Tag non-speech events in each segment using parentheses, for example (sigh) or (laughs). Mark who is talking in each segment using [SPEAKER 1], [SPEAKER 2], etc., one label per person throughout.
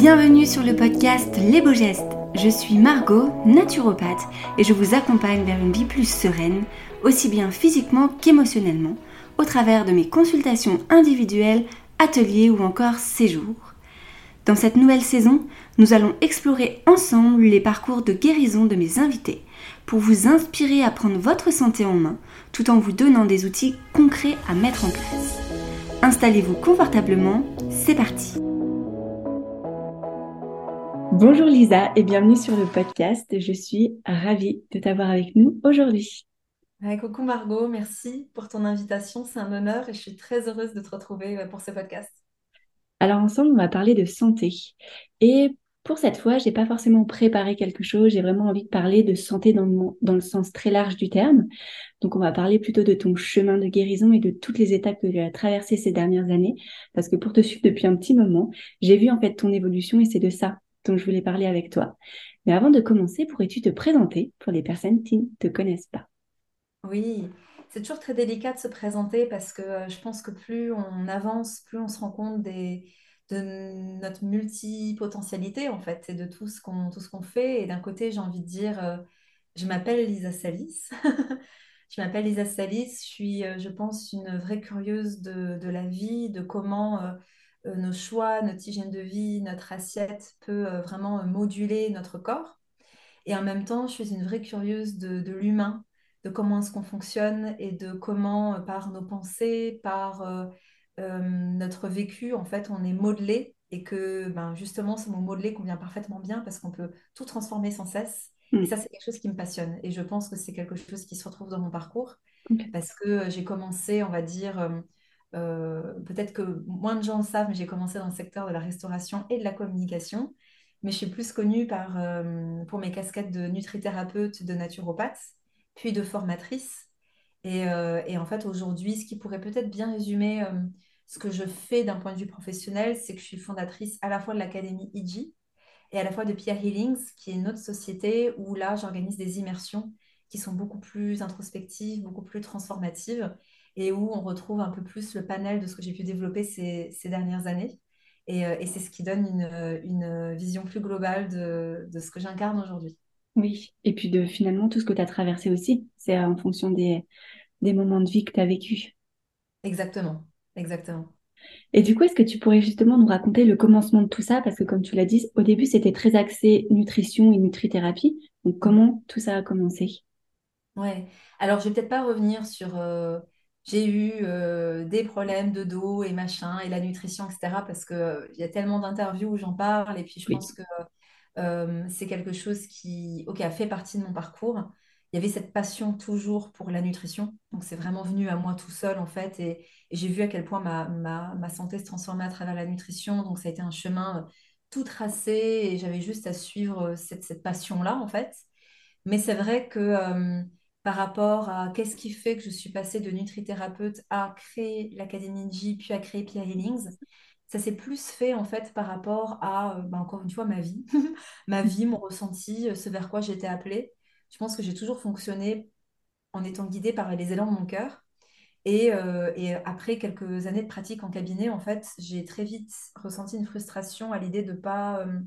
[SPEAKER 1] Bienvenue sur le podcast Les Beaux Gestes. Je suis Margot, naturopathe, et je vous accompagne vers une vie plus sereine, aussi bien physiquement qu'émotionnellement, au travers de mes consultations individuelles, ateliers ou encore séjours. Dans cette nouvelle saison, nous allons explorer ensemble les parcours de guérison de mes invités pour vous inspirer à prendre votre santé en main tout en vous donnant des outils concrets à mettre en place. Installez-vous confortablement, c'est parti. Bonjour Lisa et bienvenue sur le podcast. Je suis ravie de t'avoir avec nous aujourd'hui.
[SPEAKER 2] coucou Margot, merci pour ton invitation. C'est un honneur et je suis très heureuse de te retrouver euh, pour ce podcast.
[SPEAKER 1] Alors ensemble, on va parler de santé. Et pour cette fois, j'ai pas forcément préparé quelque chose. J'ai vraiment envie de parler de santé dans le, dans le sens très large du terme. Donc, on va parler plutôt de ton chemin de guérison et de toutes les étapes que tu as traversées ces dernières années. Parce que pour te suivre depuis un petit moment, j'ai vu en fait ton évolution et c'est de ça dont je voulais parler avec toi. Mais avant de commencer, pourrais-tu te présenter pour les personnes qui ne te connaissent pas?
[SPEAKER 2] Oui, c'est toujours très délicat de se présenter parce que euh, je pense que plus on avance, plus on se rend compte de notre multipotentialité en fait et de tout ce qu'on tout fait. Et d'un côté j'ai envie de dire euh, je m'appelle Lisa Salis. (laughs) Je m'appelle Lisa Salis. Je suis euh, je pense une vraie curieuse de, la vie de comment nos choix notre hygiène de vie notre assiette peut vraiment moduler notre corps et en même temps je suis une vraie curieuse de, de l'humain de comment est-ce qu'on fonctionne et de comment par nos pensées par euh, notre vécu, en fait, on est modelé et que ben, justement, ce mot modelé convient parfaitement bien parce qu'on peut tout transformer sans cesse. Et mm. ça, c'est quelque chose qui me passionne. Et je pense que c'est quelque chose qui se retrouve dans mon parcours parce que euh, j'ai commencé, on va dire, euh, peut-être que moins de gens le savent, mais j'ai commencé dans le secteur de la restauration et de la communication. Mais je suis plus connue par, pour mes casquettes de nutrithérapeute, de naturopathe, puis de formatrice. Et, et en fait, aujourd'hui, ce qui pourrait peut-être bien résumer ce que je fais d'un point de vue professionnel, c'est que je suis fondatrice à la fois de l'Académie IG et à la fois de Pierre Healings, qui est une autre société où là, j'organise des immersions qui sont beaucoup plus introspectives, beaucoup plus transformatives et où on retrouve un peu plus le panel de ce que j'ai pu développer ces, dernières années. Euh, et, c'est ce qui donne une, vision plus globale de, de ce que j'incarne aujourd'hui.
[SPEAKER 1] Oui, et puis de finalement tout ce que tu as traversé aussi, c'est en fonction des, des moments de vie que tu as vécu.
[SPEAKER 2] Exactement. Exactement.
[SPEAKER 1] Et du coup, est-ce que tu pourrais justement nous raconter le commencement de tout ça? Parce que comme tu l'as dit, au début, c'était très axé nutrition et nutrithérapie. Donc, comment tout ça a commencé?
[SPEAKER 2] Ouais. Alors, je vais peut-être pas revenir sur... Euh, j'ai eu euh, des problèmes de dos et machin, et la nutrition, etc. Parce qu'il euh, il y a tellement d'interviews où j'en parle. Et puis, je pense que c'est quelque chose qui ok, a fait partie de mon parcours il y avait cette passion toujours pour la nutrition. Donc, c'est vraiment venu à moi tout seul, en fait. Et, j'ai vu à quel point ma, ma, santé se transformait à travers la nutrition. Donc, ça a été un chemin euh, tout tracé et j'avais juste à suivre euh, cette, cette passion-là, en fait. Mais c'est vrai que euh, par rapport à qu'est-ce qui fait que je suis passée de nutrithérapeute à créer l'Académie J, puis à créer Pierre Healings, ça s'est plus fait en fait par rapport à, bah, encore une fois, ma vie, (laughs) ma vie, mon ressenti, ce vers quoi j'étais appelée je pense que j'ai toujours fonctionné en étant guidée par les élans de mon cœur. Et, euh, après quelques années de pratique en cabinet, en fait, j'ai très vite ressenti une frustration à l'idée de ne pas, euh,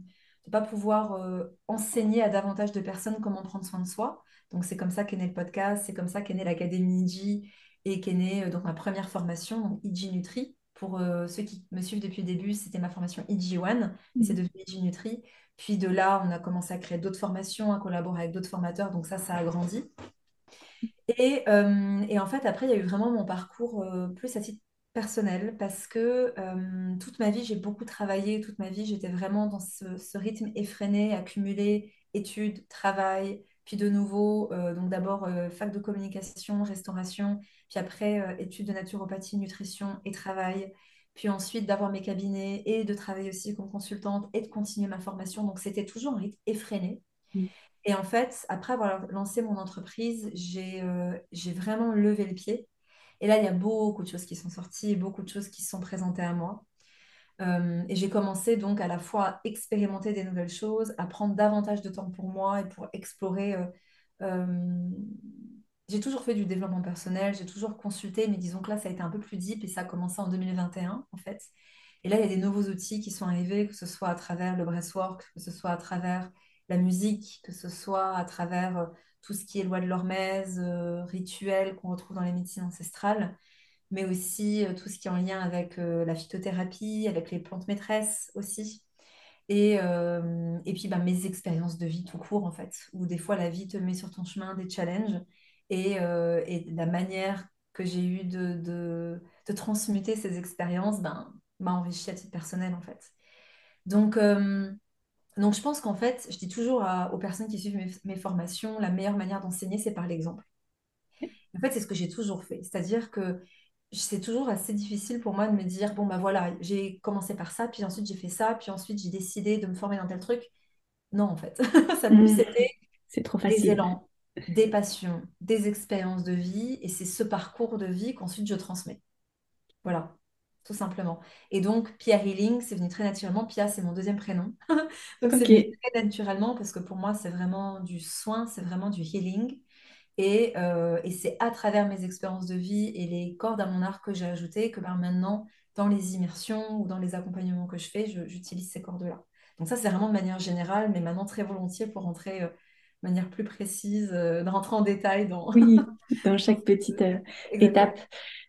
[SPEAKER 2] pas pouvoir euh, enseigner à davantage de personnes comment prendre soin de soi. Donc, c'est comme ça qu'est né le podcast, c'est comme ça qu'est née l'Académie IG et qu'est née donc, ma première formation, donc IG Nutri. Pour ceux qui me suivent depuis le début, c'était ma formation IG One, et c'est mmh. devenu IG Nutri. Puis de là, on a commencé à créer d'autres formations, à collaborer avec d'autres formateurs. Donc ça, ça a grandi. Et, euh, en fait, après, il y a eu vraiment mon parcours euh, plus à titre personnel parce que euh, toute ma vie, j'ai beaucoup travaillé. Toute ma vie, j'étais vraiment dans ce, rythme effréné, accumulé, études, travail, puis de nouveau, donc d'abord fac de communication, restauration, puis après études de naturopathie, nutrition et travail puis ensuite d'avoir mes cabinets et de travailler aussi comme consultante et de continuer ma formation. Donc c'était toujours un rythme effréné. Mm. Et en fait, après avoir lancé mon entreprise, euh, j'ai vraiment levé le pied. Et là, il y a beaucoup de choses qui sont sorties, beaucoup de choses qui sont présentées à moi. Et j'ai commencé donc à la fois à expérimenter des nouvelles choses, à prendre davantage de temps pour moi et pour explorer j'ai toujours fait du développement personnel, j'ai toujours consulté, mais disons que là, ça a été un peu plus deep et ça a commencé en 2021, en fait. Et là, il y a des nouveaux outils qui sont arrivés, que ce soit à travers le breathwork, que ce soit à travers la musique, que ce soit à travers tout ce qui est loi de l'hormèse, euh, rituel qu'on retrouve dans les médecines ancestrales, mais aussi euh, tout ce qui est en lien avec la phytothérapie, avec les plantes maîtresses aussi. Et, et puis bah, mes expériences de vie tout court, en fait, où des fois la vie te met sur ton chemin des challenges et, et la manière que j'ai eue de, de, de, transmuter ces expériences ben, m'a enrichi à titre personnel, en fait. Donc, donc, je pense qu'en fait, je dis toujours aux personnes qui suivent mes, formations, la meilleure manière d'enseigner, c'est par l'exemple. En fait, c'est ce que j'ai toujours fait. C'est-à-dire que c'est toujours assez difficile pour moi de me dire, bon, bah voilà, j'ai commencé par ça, puis ensuite j'ai fait ça, puis ensuite j'ai décidé de me former dans tel truc. Non, en fait, (laughs) ça plus
[SPEAKER 1] mmh. C'est trop facile.
[SPEAKER 2] Des élans, des passions, des expériences de vie, et c'est ce parcours de vie qu'ensuite je transmets. Voilà tout simplement. Et donc, Pia Healing, c'est venu très naturellement. Pia, c'est mon deuxième prénom. (laughs) donc, c'est venu très naturellement parce que pour moi, c'est vraiment du soin, c'est vraiment du healing. Et, euh, et c'est à travers mes expériences de vie et les cordes à mon arc que j'ai ajouté que ben, maintenant, dans les immersions ou dans les accompagnements que je fais, j'utilise ces cordes-là. Donc ça, c'est vraiment de manière générale, mais maintenant très volontiers pour rentrer euh, de manière plus précise, euh, de rentrer en détail dans...
[SPEAKER 1] oui, (laughs) dans chaque petite étape.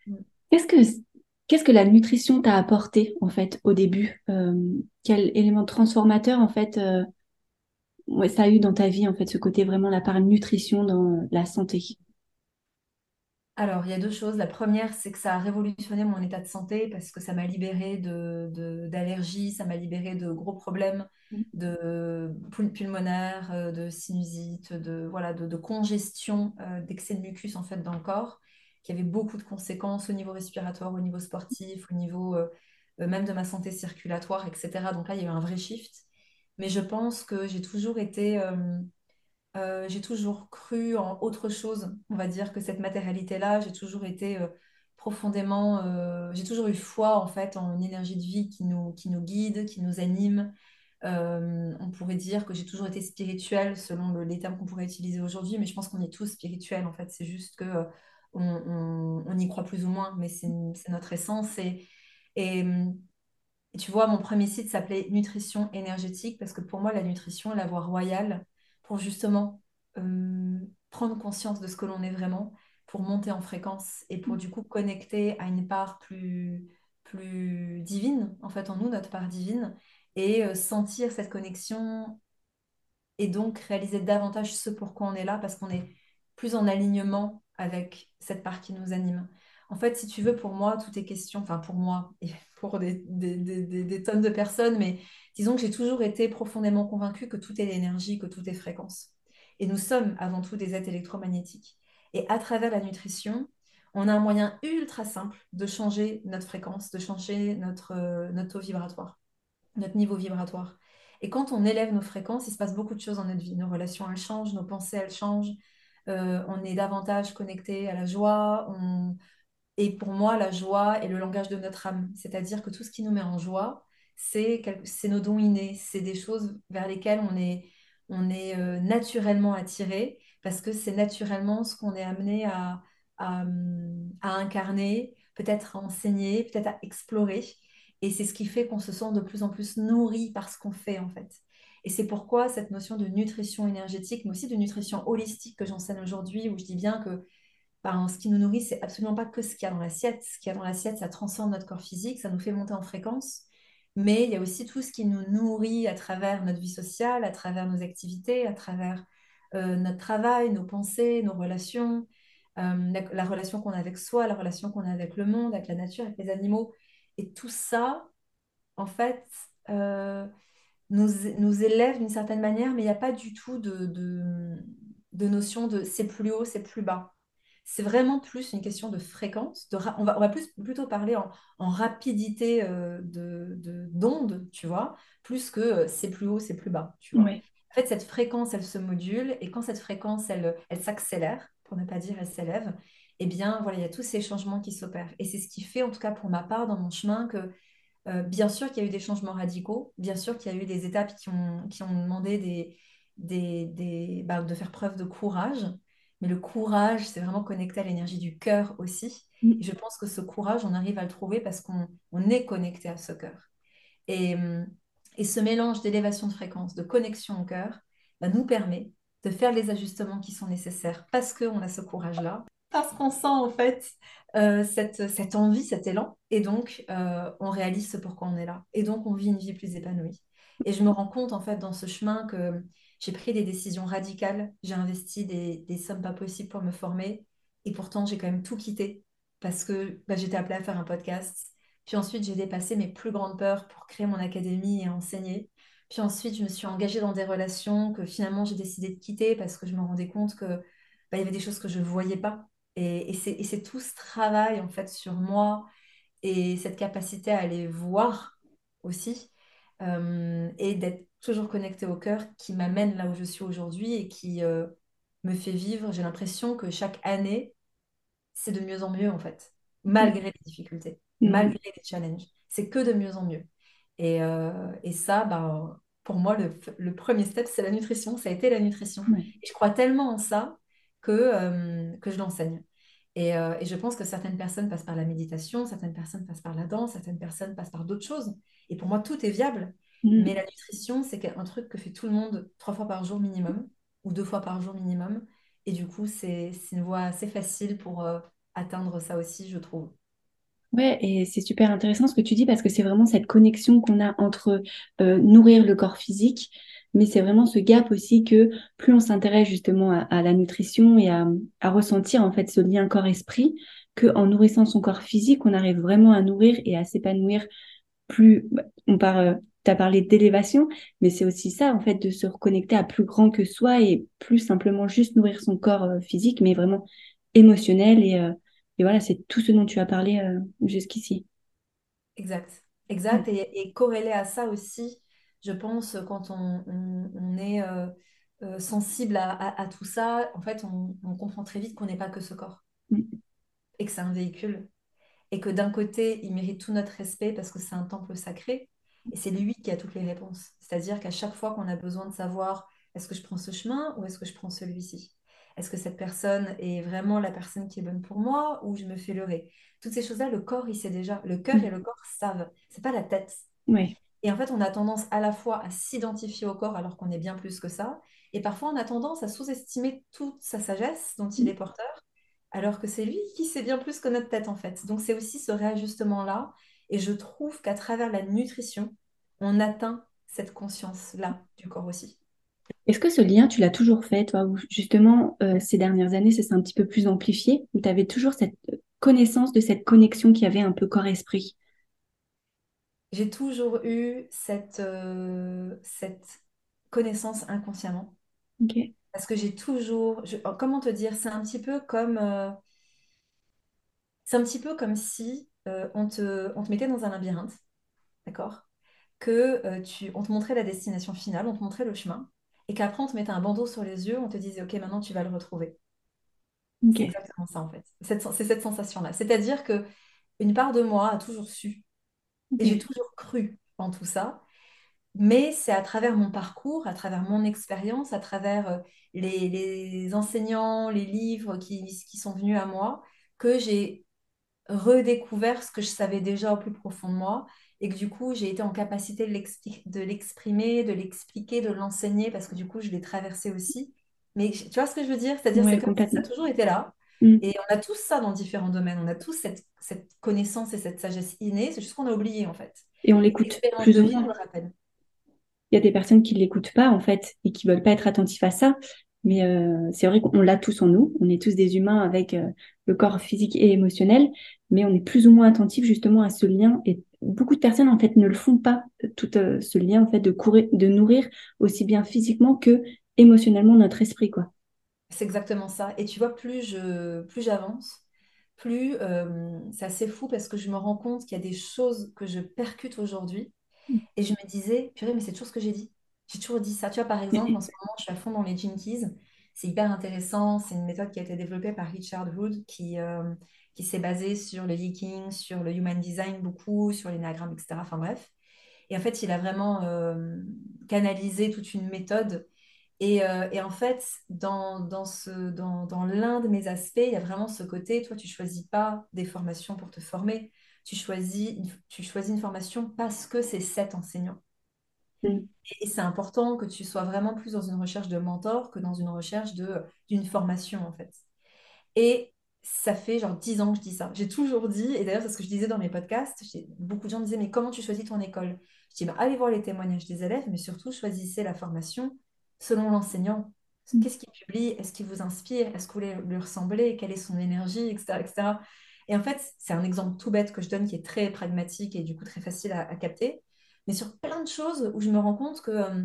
[SPEAKER 1] Mm. Qu'est-ce que Qu'est-ce que la nutrition t'a apporté en fait au début euh, Quel élément transformateur en fait euh, ça a eu dans ta vie en fait ce côté vraiment la part nutrition dans la santé
[SPEAKER 2] alors, il y a deux choses. La première, c'est que ça a révolutionné mon état de santé parce que ça m'a libéré de, d'allergies, ça m'a libéré de gros problèmes mmh. de pulmonaires, euh, de sinusite, de, voilà, de, congestion, d'excès de mucus en fait dans le corps qui avait beaucoup de conséquences au niveau respiratoire, au niveau sportif, au niveau euh, euh, même de ma santé circulatoire, etc. Donc là, il y a eu un vrai shift. Mais je pense que j'ai toujours été, euh, j'ai toujours cru en autre chose, on va dire, que cette matérialité-là. J'ai toujours été profondément, j'ai toujours eu foi en fait en une énergie de vie qui nous, qui nous guide, qui nous anime. on pourrait dire que j'ai toujours été spirituelle selon les termes qu'on pourrait utiliser aujourd'hui, mais je pense qu'on est tous spirituels en fait. C'est juste que on, y croit plus ou moins, mais c'est notre essence. Et, tu vois, mon premier site s'appelait Nutrition énergétique parce que pour moi, la nutrition est la voie royale pour justement euh, prendre conscience de ce que l'on est vraiment, pour monter en fréquence et pour du coup connecter à une part plus, plus divine, en fait, en nous, notre part divine, et euh, sentir cette connexion et donc réaliser davantage ce pourquoi on est là parce qu'on est plus en alignement avec cette part qui nous anime. En fait, si tu veux, pour moi, tout est question, enfin pour moi et (laughs) pour des, tonnes de personnes, mais disons que j'ai toujours été profondément convaincue que tout est énergie, que tout est fréquence. Et nous sommes avant tout des êtres électromagnétiques. Et à travers la nutrition, on a un moyen ultra simple de changer notre fréquence, de changer notre, euh, taux vibratoire, notre niveau vibratoire. Et quand on élève nos fréquences, il se passe beaucoup de choses dans notre vie. Nos relations, elles changent, nos pensées, elles changent, euh, on est davantage connecté à la joie. Et pour moi, la joie est le langage de notre âme. C'est-à-dire que tout ce qui nous met en joie, c'est nos dons innés, c'est des choses vers lesquelles on est, euh, naturellement attiré parce que c'est naturellement ce qu'on est amené à, à, incarner, peut-être à enseigner, peut-être à explorer. Et c'est ce qui fait qu'on se sent de plus en plus nourri par ce qu'on fait en fait. Et c'est pourquoi cette notion de nutrition énergétique, mais aussi de nutrition holistique que j'enseigne aujourd'hui, où je dis bien que ce qui nous nourrit, c'est absolument pas que ce qu'il y a dans l'assiette. Ce qu'il y a dans l'assiette, ça transforme notre corps physique, ça nous fait monter en fréquence. Mais il y a aussi tout ce qui nous nourrit à travers notre vie sociale, à travers nos activités, à travers euh, notre travail, nos pensées, nos relations, euh, la, relation qu'on a avec soi, la relation qu'on a avec le monde, avec la nature, avec les animaux. Et tout ça, en fait, euh, nous, élève d'une certaine manière, mais il n'y a pas du tout de, notion de c'est plus haut, c'est plus bas. C'est vraiment plus une question de fréquence. De on, va, on va plus, plutôt parler en, en rapidité euh, de d'onde, tu vois, plus que euh, c'est plus haut, c'est plus bas, tu vois. En fait, cette fréquence, elle se module, et quand cette fréquence, elle, elle s'accélère, pour ne pas dire elle s'élève, eh bien, voilà, il y a tous ces changements qui s'opèrent. Et c'est ce qui fait, en tout cas pour ma part, dans mon chemin, que euh, bien sûr qu'il y a eu des changements radicaux, bien sûr qu'il y a eu des étapes qui ont, qui ont demandé des, des, bah, de faire preuve de courage, mais le courage, c'est vraiment connecté à l'énergie du cœur aussi. Mm. Et je pense que ce courage, on arrive à le trouver parce qu'on est connecté à ce cœur. Et, et ce mélange d'élévation de fréquence, de connexion au cœur, bah, nous permet de faire les ajustements qui sont nécessaires parce qu'on a ce courage-là, parce qu'on sent en fait euh, cette, cette, envie, cet élan, et donc euh, on réalise ce pourquoi on est là, et donc on vit une vie plus épanouie. Et je me rends compte en fait dans ce chemin que j'ai pris des décisions radicales, j'ai investi des, sommes pas possibles pour me former, et pourtant j'ai quand même tout quitté parce que bah, j'étais appelée à faire un podcast. Puis ensuite j'ai dépassé mes plus grandes peurs pour créer mon académie et enseigner. Puis ensuite, je me suis engagée dans des relations que finalement j'ai décidé de quitter parce que je me rendais compte que bah, il y avait des choses que je ne voyais pas. Et, et c'est tout ce travail en fait sur moi et cette capacité à aller voir aussi euh, et d'être toujours connectée au cœur qui m'amène là où je suis aujourd'hui et qui euh, me fait vivre. J'ai l'impression que chaque année, c'est de mieux en mieux en fait, malgré les difficultés, mmh. malgré les challenges. C'est que de mieux en mieux. Et, euh, et ça, bah, pour moi, le, le premier step, c'est la nutrition. Ça a été la nutrition. Et je crois tellement en ça que, que je l'enseigne. Et, euh, et, je pense que certaines personnes passent par la méditation, certaines personnes passent par la danse, certaines personnes passent par d'autres choses. Et pour moi, tout est viable. Mm. Mais la nutrition, c'est un truc que fait tout le monde trois fois par jour minimum, ou deux fois par jour minimum. Et du coup, c'est une voie assez facile pour atteindre ça aussi, je trouve.
[SPEAKER 1] Ouais, et c'est super intéressant ce que tu dis parce que c'est vraiment cette connexion qu'on a entre euh, nourrir le corps physique, mais c'est vraiment ce gap aussi que plus on s'intéresse justement à, la nutrition et à, ressentir en fait ce lien corps-esprit, que en nourrissant son corps physique, on arrive vraiment à nourrir et à s'épanouir plus. Bah, on parle, tu as parlé d'élévation, mais c'est aussi ça en fait de se reconnecter à plus grand que soi et plus simplement juste nourrir son corps euh, physique, mais vraiment émotionnel et euh, et voilà, c'est tout ce dont tu as parlé euh, jusqu'ici.
[SPEAKER 2] Exact, exact. Mm. Et, corrélé à ça aussi, je pense, quand on, est euh, euh, sensible à, tout ça, en fait, on, comprend très vite qu'on n'est pas que ce corps. Mm. Et que c'est un véhicule. Et que d'un côté, il mérite tout notre respect parce que c'est un temple sacré. Et c'est lui qui a toutes les réponses. C'est-à-dire qu'à chaque fois qu'on a besoin de savoir est-ce que je prends ce chemin ou est-ce que je prends celui-ci? Est-ce que cette personne est vraiment la personne qui est bonne pour moi ou je me fais leurrer? Toutes ces choses-là, le corps, il sait déjà. Le cœur et le corps savent. C'est pas la tête.
[SPEAKER 1] Oui.
[SPEAKER 2] Et en fait, on a tendance à la fois à s'identifier au corps alors qu'on est bien plus que ça. Et parfois, on a tendance à sous-estimer toute sa sagesse dont il est porteur, alors que c'est lui qui sait bien plus que notre tête, en fait. Donc, c'est aussi ce réajustement-là. Et je trouve qu'à travers la nutrition, on atteint cette conscience-là du corps aussi.
[SPEAKER 1] Est-ce que ce lien, tu l'as toujours fait, toi, ou justement, euh, ces dernières années, ça s'est un petit peu plus amplifié, ou tu avais toujours cette connaissance de cette connexion qui avait un peu corps-esprit?
[SPEAKER 2] J'ai toujours eu cette, euh, cette connaissance inconsciemment. Parce que j'ai toujours, oh, comment te dire, c'est un petit peu comme, euh, c'est un petit peu comme si on te, on te mettait dans un labyrinthe, d'accord? Que tu, on te montrait la destination finale, on te montrait le chemin, et qu'après on te mettait un bandeau sur les yeux, on te disait ok maintenant tu vas le retrouver. C'est exactement ça en fait. C'est cette sensation-là. C'est-à-dire que une part de moi a toujours su et j'ai toujours cru en tout ça. Mais c'est à travers mon parcours, à travers mon expérience, à travers euh, les, enseignants, les livres qui, qui sont venus à moi, que j'ai redécouvert ce que je savais déjà au plus profond de moi et que du coup, j'ai été en capacité de l'exprimer, de l'expliquer, de l'enseigner, parce que du coup, je l'ai traversé aussi. Mais tu vois ce que je veux dire? C'est-à-dire que ça a toujours été là. Mm. Et on a tous ça dans différents domaines. On a tous cette, cette connaissance et cette sagesse innée. C'est juste qu'on a oublié, en fait.
[SPEAKER 1] Et on l'écoute plus ou moins. Il y a des personnes qui ne l'écoutent pas, en fait, et qui ne veulent pas être attentifs à ça. Mais euh, c'est vrai qu'on l'a tous en nous. On est tous des humains avec euh, le corps physique et émotionnel, mais on est plus ou moins attentif justement à ce lien. Et beaucoup de personnes en fait ne le font pas, tout euh, ce lien en fait de courir, de nourrir aussi bien physiquement que émotionnellement notre esprit, quoi.
[SPEAKER 2] C'est exactement ça. Et tu vois, plus je, plus j'avance, plus c'est assez fou parce que je me rends compte qu'il y a des choses que je percute aujourd'hui. Mm. Et je me disais, purée, mais c'est toujours ce que j'ai dit. J'ai toujours dit ça. Tu vois, par exemple, en ce moment, je suis à fond dans les Jinkies. C'est hyper intéressant. C'est une méthode qui a été développée par Richard Hood qui, euh, qui s'est basée sur le leaking, sur le human design beaucoup, sur l'énagramme, etc. Enfin bref. Et en fait, il a vraiment euh, canalisé toute une méthode Et, euh, et en fait, dans, dans, ce, dans, dans l'un de mes aspects, il y a vraiment ce côté, toi, tu choisis pas des formations pour te former, tu choisis, une- tu choisis une formation parce que c'est cet enseignant. Et c'est important que tu sois vraiment plus dans une recherche de mentor que dans une recherche de, d'une formation, en fait. Et ça fait genre 10 ans que je dis ça. J'ai toujours dit, et d'ailleurs c'est ce que je disais dans mes podcasts, j'ai- beaucoup de gens me disaient, mais comment tu choisis ton école? Je dis, bah, allez voir les témoignages des élèves, mais surtout choisissez la formation selon l'enseignant.
[SPEAKER 1] Mm.
[SPEAKER 2] Qu'est-ce qu'il publie? Est-ce qu'il vous inspire? Est-ce que vous voulez lui ressembler? Quelle est son énergie? Etc., etc. Et en fait, c'est un exemple tout bête que je donne qui est très pragmatique et du coup très facile à, à capter. Mais sur plein de choses où je me rends compte que euh,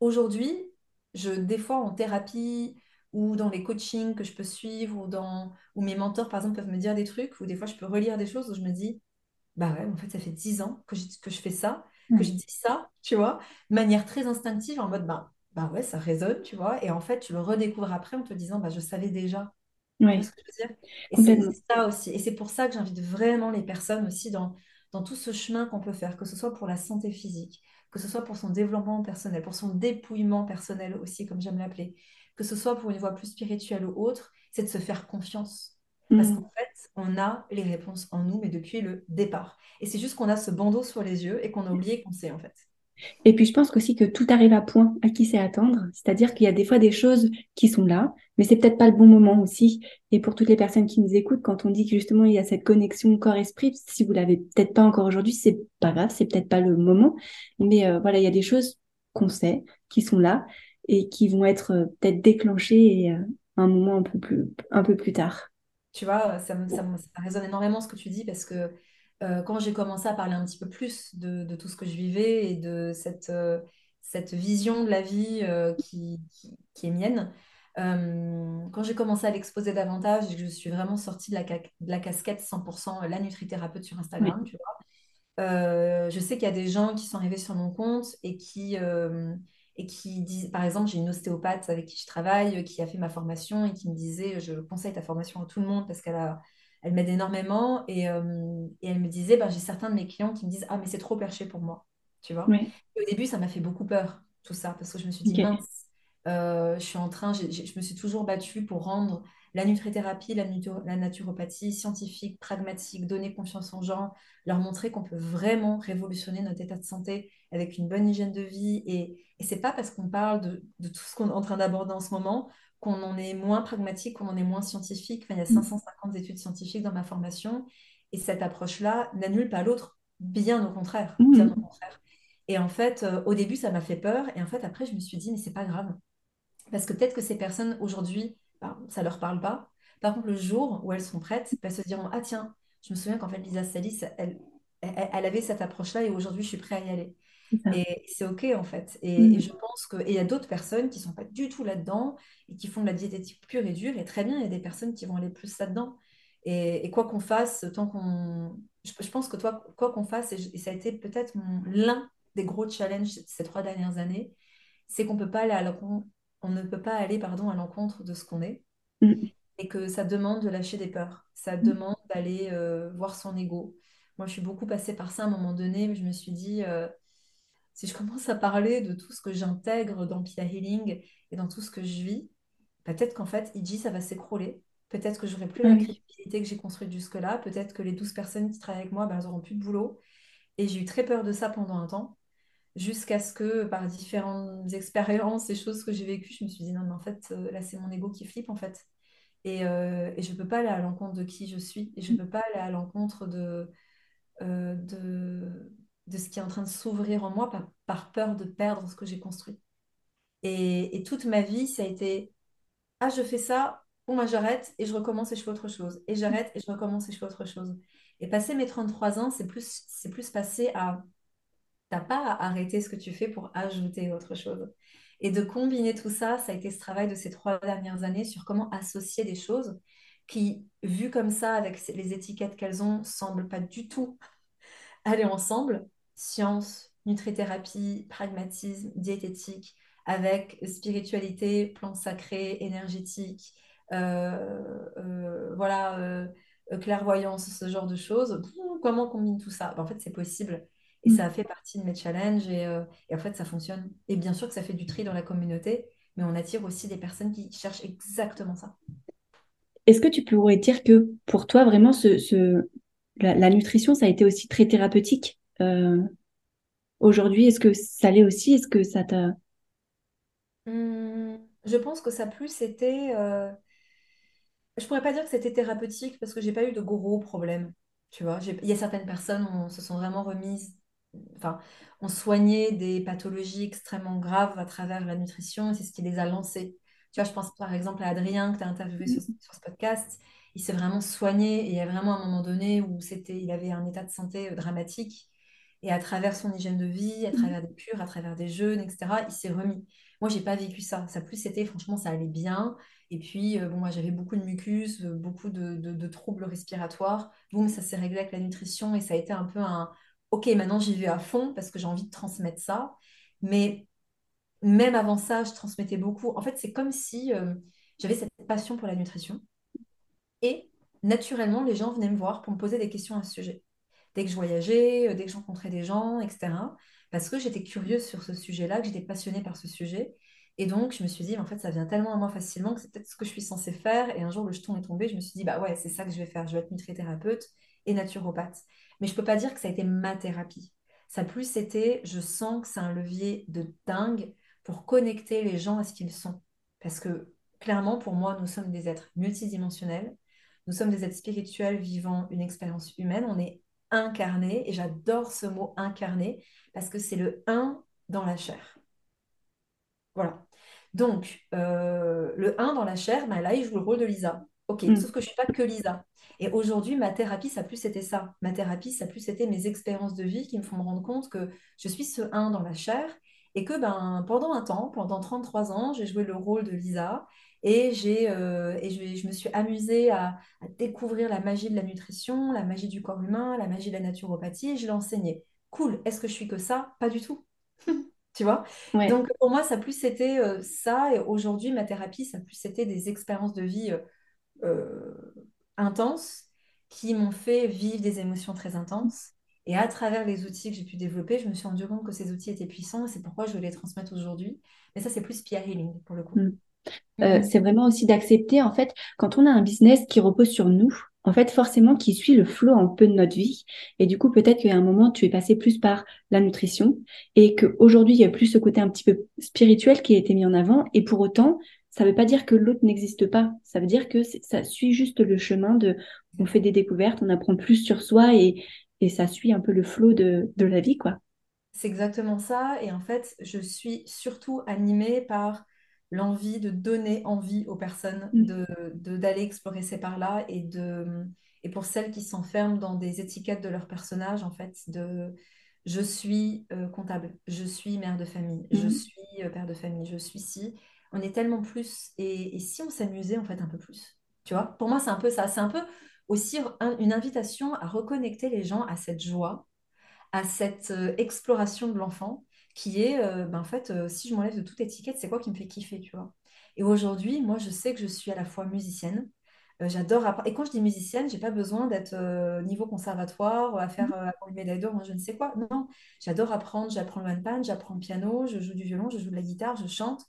[SPEAKER 2] Aujourd'hui, je, des fois en thérapie ou dans les coachings que je peux suivre ou dans, où mes mentors, par exemple, peuvent me dire des trucs, ou des fois je peux relire des choses où je me dis, bah ouais, en fait, ça fait 10 ans que je, que je fais ça, que je
[SPEAKER 1] Ouais.
[SPEAKER 2] dis ça, tu vois, de manière très instinctive, en mode, bah, bah ouais, ça résonne, tu vois, et en fait, tu le redécouvres après en te disant, bah je savais déjà. Tu vois
[SPEAKER 1] Ouais,
[SPEAKER 2] ce que je veux dire? Et c'est ça aussi. Et c'est pour ça que j'invite vraiment les personnes aussi dans, dans tout ce chemin qu'on peut faire, que ce soit pour la santé physique, que ce soit pour son développement personnel, pour son dépouillement personnel aussi, comme j'aime l'appeler, que ce soit pour une voie plus spirituelle ou autre, c'est de se faire confiance. Parce
[SPEAKER 1] Mm.
[SPEAKER 2] qu'en fait, on a les réponses en nous, mais depuis le départ. Et c'est juste qu'on a ce bandeau sur les yeux et qu'on a oublié qu'on sait, en fait.
[SPEAKER 1] Et puis je pense aussi que tout arrive à point à qui sait attendre, c'est-à-dire qu'il y a des fois des choses qui sont là, mais c'est peut-être pas le bon moment aussi. Et pour toutes les personnes qui nous écoutent, quand on dit que justement il y a cette connexion corps-esprit, si vous l'avez peut-être pas encore aujourd'hui, c'est pas grave, c'est peut-être pas le moment, mais euh, voilà, il y a des choses qu'on sait, qui sont là et qui vont être euh, peut-être déclenchées euh, un moment un peu plus, un peu plus tard.
[SPEAKER 2] Tu vois, ça, me- ça, me- ça résonne énormément ce que tu dis parce que euh, quand j'ai commencé à parler un petit peu plus de, de tout ce que je vivais et de cette, euh, cette vision de la vie euh, qui, qui, qui est mienne, quand j'ai commencé à l'exposer davantage et que je suis vraiment sortie de la, ca- de la casquette 100% la nutrithérapeute sur
[SPEAKER 1] Oui,
[SPEAKER 2] Instagram, tu euh, je sais qu'il y a des gens qui sont arrivés sur mon compte et qui, et qui disent, par exemple, j'ai une ostéopathe avec qui je travaille, qui a fait ma formation et qui me disait, je conseille ta formation à tout le monde parce qu'elle a, elle m'aide énormément. Et, euh, et elle me disait, ben, j'ai certains de mes clients qui me disent, ah, mais c'est trop perché pour moi. Tu vois?
[SPEAKER 1] oui,
[SPEAKER 2] Et au début, ça m'a fait beaucoup peur, tout ça, parce que je me suis dit, mince, euh, je suis en train, je me suis toujours battue pour rendre la nutrithérapie, la, naturopathie scientifique, pragmatique, donner confiance aux gens leur montrer qu'on peut vraiment révolutionner notre état de santé avec une bonne hygiène de vie. Et, et c'est pas parce qu'on parle de, de tout ce qu'on est en train d'aborder en ce moment qu'on en est moins pragmatique, qu'on en est moins scientifique. Enfin, il y a
[SPEAKER 1] Mm,
[SPEAKER 2] 550 études scientifiques dans ma formation. Et cette approche-là n'annule pas l'autre, bien au contraire, bien au
[SPEAKER 1] mm,
[SPEAKER 2] contraire. Et en fait, euh, au début, ça m'a fait peur. Et en fait, après, je me suis dit, mais c'est pas grave. Parce que peut-être que ces personnes, aujourd'hui, bah, ça leur parle pas. Par contre, le jour où elles sont prêtes, elles se diront, ah tiens, je me souviens qu'en fait, Lisa Salis, elle, elle, elle avait cette approche-là et aujourd'hui, je suis prête à y aller. Et c'est OK, en fait. Et, et
[SPEAKER 1] Mm,
[SPEAKER 2] je pense que... Il y a d'autres personnes qui sont pas du tout là-dedans et qui font de la diététique pure et dure. Et très bien, il y a des personnes qui vont aller plus là-dedans. Et, et quoi qu'on fasse, tant qu'on... Je, je pense que toi, quoi qu'on fasse, et, je- et ça a été peut-être l'un des gros challenges ces trois dernières années, c'est qu'on peut pas aller à on ne peut pas aller, pardon, à l'encontre de ce qu'on est
[SPEAKER 1] mm,
[SPEAKER 2] et que ça demande de lâcher des peurs. Ça
[SPEAKER 1] mm,
[SPEAKER 2] demande d'aller euh, voir son ego. Moi, je suis beaucoup passée par ça à un moment donné, mais je me suis dit, euh, si je commence à parler de tout ce que j'intègre dans Pia Healing et dans tout ce que je vis, peut-être qu'en fait, Iji, ça va s'écrouler. Peut-être que j'aurai plus la crédibilité que j'ai construite jusque-là. Peut-être que les 12 personnes qui travaillent avec moi, ben, elles auront plus de boulot. Et j'ai eu très peur de ça pendant un temps, jusqu'à ce que, par différentes expériences et choses que j'ai vécues, je me suis dit, non, mais en fait, euh, là, c'est mon ego qui flippe, en fait. Et, euh, et je ne peux pas aller à l'encontre de qui je suis. Et je ne peux pas aller à l'encontre de, euh, de, de ce qui est en train de s'ouvrir en moi par, par peur de perdre ce que j'ai construit. Et, toute ma vie, ça a été, ah, je fais ça, bon, moi j'arrête et je recommence et je fais autre chose. Et j'arrête et je recommence et je fais autre chose. Et passer mes 33 ans, c'est plus, c'est plus passé à, t'as pas à arrêter ce que tu fais pour ajouter autre chose. Et de combiner tout ça, ça a été ce travail de ces trois dernières années sur comment associer des choses qui, vues comme ça, avec les étiquettes qu'elles ont, semblent pas du tout (laughs) aller ensemble. Science, nutrithérapie, pragmatisme, diététique, avec spiritualité, plan sacré, énergétique, euh, euh, voilà, euh, clairvoyance, ce genre de choses. Comment on combine tout ça? Ben, en fait, c'est possible. Et ça a fait partie de mes challenges et, euh, et en fait, ça fonctionne. Et bien sûr que ça fait du tri dans la communauté, mais on attire aussi des personnes qui cherchent exactement ça.
[SPEAKER 1] Est-ce que tu pourrais dire que pour toi, vraiment, ce, la, nutrition, ça a été aussi très thérapeutique? Euh, aujourd'hui Est-ce que ça l'est aussi? Est-ce que ça t'a...
[SPEAKER 2] Hum, je pense que ça a plus été... Euh, je pourrais pas dire que c'était thérapeutique parce que j'ai pas eu de gros problèmes. Tu vois, il y a certaines personnes qui se sont vraiment remises, enfin, ont soigné des pathologies extrêmement graves à travers la nutrition et c'est ce qui les a lancées. Tu vois, je pense par exemple à Adrien que tu as interviewé sur, mm. sur, ce podcast. Il s'est vraiment soigné et il y a vraiment un moment donné où c'était, il avait un état de santé euh, dramatique. Et à travers son hygiène de vie, à mm. travers des cures, à travers des jeûnes, etc., il s'est remis. Moi, j'ai pas vécu ça. Ça plus c'était, franchement, ça allait bien. Et puis, euh, bon, moi, j'avais beaucoup de mucus, euh, beaucoup de, de, troubles respiratoires. Boum, ça s'est réglé avec la nutrition et ça a été un peu un OK, maintenant j'y vais à fond parce que j'ai envie de transmettre ça. Mais même avant ça, je transmettais beaucoup. En fait, c'est comme si euh, j'avais cette passion pour la nutrition. Et naturellement, les gens venaient me voir pour me poser des questions à ce sujet. Dès que je voyageais, euh, dès que je des gens, etc. Parce que j'étais curieuse sur ce sujet-là, que j'étais passionnée par ce sujet. Et donc, je me suis dit, en fait, ça vient tellement à moi facilement que c'est peut-être ce que je suis censée faire. Et un jour, le jeton est tombé. Je me suis dit, bah ouais, c'est ça que je vais faire. Je vais être nutrithérapeute et naturopathe. Mais je ne peux pas dire que ça a été ma thérapie. Ça a plus été, je sens que c'est un levier de dingue pour connecter les gens à ce qu'ils sont. Parce que clairement, pour moi, nous sommes des êtres multidimensionnels. Nous sommes des êtres spirituels vivant une expérience humaine. On est incarné, et j'adore ce mot incarné, parce que c'est le un dans la chair. Voilà. Donc, euh, le 1 dans la chair, ben là, il joue le rôle de Lisa. Ok, mm. sauf que je ne suis pas que Lisa. Et aujourd'hui, ma thérapie, ça a plus été ça. Ma thérapie, ça a plus été mes expériences de vie qui me font me rendre compte que je suis ce 1 dans la chair et que ben, pendant un temps, pendant 33 ans, j'ai joué le rôle de Lisa et, j'ai, euh, et je, me suis amusée à, découvrir la magie de la nutrition, la magie du corps humain, la magie de la naturopathie et je l'ai enseignée. Cool, est-ce que je suis que ça? Pas du tout. (laughs) tu vois? Donc pour moi, ça plus c'était euh, ça et aujourd'hui, ma thérapie, ça plus été des expériences de vie euh, intenses qui m'ont fait vivre des émotions très intenses et à travers les outils que j'ai pu développer, je me suis rendu compte que ces outils étaient puissants et c'est pourquoi je veux les transmettre aujourd'hui. Mais ça, c'est plus peer healing pour le coup. Mm.
[SPEAKER 1] Euh, c'est vraiment aussi d'accepter, en fait, quand on a un business qui repose sur nous, en fait, forcément, qui suit le flot un peu de notre vie. Et du coup, peut-être qu'à un moment, tu es passé plus par la nutrition et qu'aujourd'hui, il y a plus ce côté un petit peu spirituel qui a été mis en avant. Et pour autant, ça ne veut pas dire que l'autre n'existe pas. Ça veut dire que ça suit juste le chemin de, on fait des découvertes, on apprend plus sur soi et, et ça suit un peu le flot de, la vie, quoi.
[SPEAKER 2] C'est exactement ça. Et en fait, je suis surtout animée par l'envie de donner envie aux personnes mm. de d'aller explorer ces parts-là et de et pour celles qui s'enferment dans des étiquettes de leur personnage, en fait, de je suis euh, comptable, je suis mère de famille, je mm. suis euh, père de famille, je suis si. On est tellement plus. Et, et si on s'amusait, en fait, un peu plus. Tu vois, pour moi, c'est un peu ça. C'est un peu aussi une invitation à reconnecter les gens à cette joie, à cette euh, exploration de l'enfant qui est, euh, ben, en fait, euh, si je m'enlève de toute étiquette, c'est quoi qui me fait kiffer, tu vois? Et aujourd'hui, moi, je sais que je suis à la fois musicienne, j'adore apprendre. Et quand je dis musicienne, j'ai pas besoin d'être niveau conservatoire, à faire une médaille d'or, je ne sais quoi. Non, j'adore apprendre, j'apprends le one-pan, j'apprends le piano, je joue du violon, je joue de la guitare, je chante.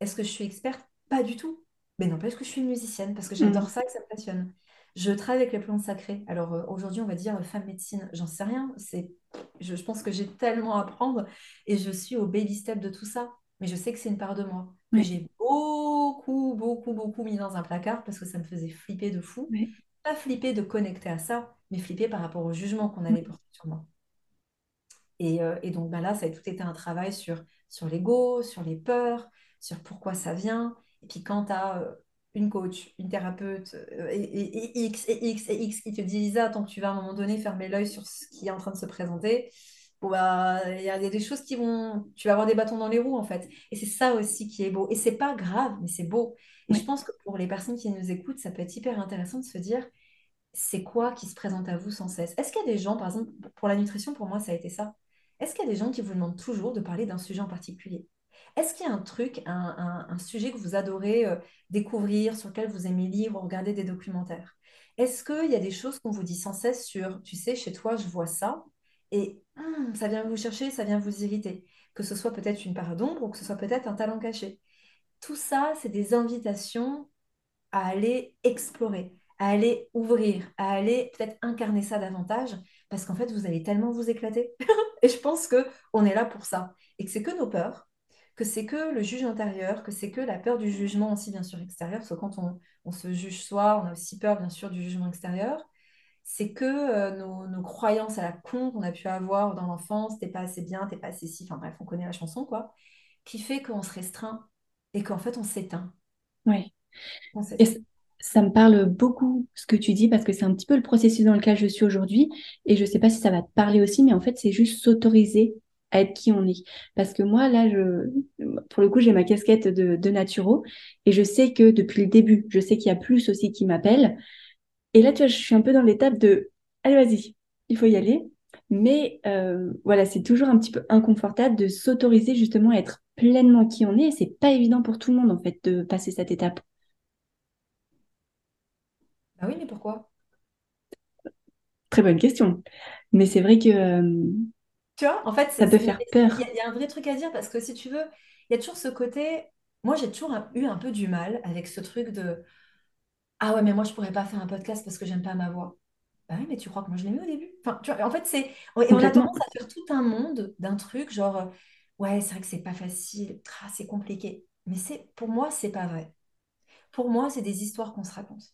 [SPEAKER 2] Est-ce que je suis experte? Pas du tout. Mais n'empêche que je suis musicienne parce que j'adore mmh. ça et que ça me passionne. Je travaille avec les plantes sacrées. Alors euh, aujourd'hui, on va dire femme médecine, j'en sais rien. C'est, je, pense que j'ai tellement à apprendre et je suis au baby step de tout ça. Mais je sais que c'est une part de moi que j'ai beaucoup, beaucoup, beaucoup mis dans un placard parce que ça me faisait flipper de fou. Pas flipper de connecter à ça, mais flipper par rapport au jugement qu'on allait porter sur moi. Et, euh, et, donc bah là, ça a tout été un travail sur, sur l'ego, sur les peurs, sur pourquoi ça vient. Et puis quand tu as euh, une coach, une thérapeute, euh, et, X, et X, et X qui te dit Lisa, tant que tu vas à un moment donné fermer l'œil sur ce qui est en train de se présenter, bah, il y, a des choses qui vont. Tu vas avoir des bâtons dans les roues, en fait. Et c'est ça aussi qui est beau. Et c'est pas grave, mais c'est beau. Et je pense que pour les personnes qui nous écoutent, ça peut être hyper intéressant de se dire c'est quoi qui se présente à vous sans cesse? Est-ce qu'il y a des gens, par exemple, pour la nutrition, pour moi, ça a été ça. Est-ce qu'il y a des gens qui vous demandent toujours de parler d'un sujet en particulier? Est-ce qu'il y a un truc, un, sujet que vous adorez euh, découvrir, sur lequel vous aimez lire ou regarder des documentaires? Est-ce qu'il y a des choses qu'on vous dit sans cesse sur, tu sais, chez toi, je vois ça et hum, ça vient vous chercher, ça vient vous irriter? Que ce soit peut-être une part d'ombre ou que ce soit peut-être un talent caché. Tout ça, c'est des invitations à aller explorer, à aller ouvrir, à aller peut-être incarner ça davantage, parce qu'en fait, vous allez tellement vous éclater. (laughs) et je pense que on est là pour ça. Et que c'est que nos peurs, que c'est que le juge intérieur, que c'est que la peur du jugement aussi, bien sûr, extérieur, parce que quand on, on se juge soi, on a aussi peur, bien sûr, du jugement extérieur c'est que euh, nos, croyances à la con qu'on a pu avoir dans l'enfance, t'es pas assez bien, t'es pas assez si, enfin bref, on connaît la chanson, quoi, qui fait qu'on se restreint et qu'en fait on s'éteint.
[SPEAKER 1] Oui. Et ça me parle beaucoup ce que tu dis parce que c'est un petit peu le processus dans lequel je suis aujourd'hui et je sais pas si ça va te parler aussi, mais en fait c'est juste s'autoriser à être qui on est. Parce que moi, là, je, pour le coup, j'ai ma casquette de, de naturo et je sais que depuis le début, je sais qu'il y a plus aussi qui m'appellent. Et là, tu vois, je suis un peu dans l'étape de, allez, vas-y, il faut y aller. Mais euh, voilà, c'est toujours un petit peu inconfortable de s'autoriser justement à être pleinement qui on est. Et c'est pas évident pour tout le monde, en fait, de passer cette étape.
[SPEAKER 2] Ah oui, mais pourquoi?
[SPEAKER 1] Très bonne question. Mais c'est vrai que euh,
[SPEAKER 2] tu vois, en fait,
[SPEAKER 1] ça peut faire peur.
[SPEAKER 2] Il y, a un vrai truc à dire parce que si tu veux, il y a toujours ce côté. Moi, j'ai toujours eu un peu du mal avec ce truc de ah ouais, mais moi, je pourrais pas faire un podcast parce que j'aime pas ma voix. Bah oui, mais tu crois que moi, je l'ai mis au début. Enfin, tu vois, en fait, c'est. Et on a tendance à faire tout un monde d'un truc, genre, ouais, c'est vrai que c'est pas facile, c'est compliqué. Mais c'est pour moi, c'est pas vrai. Pour moi, c'est des histoires qu'on se raconte.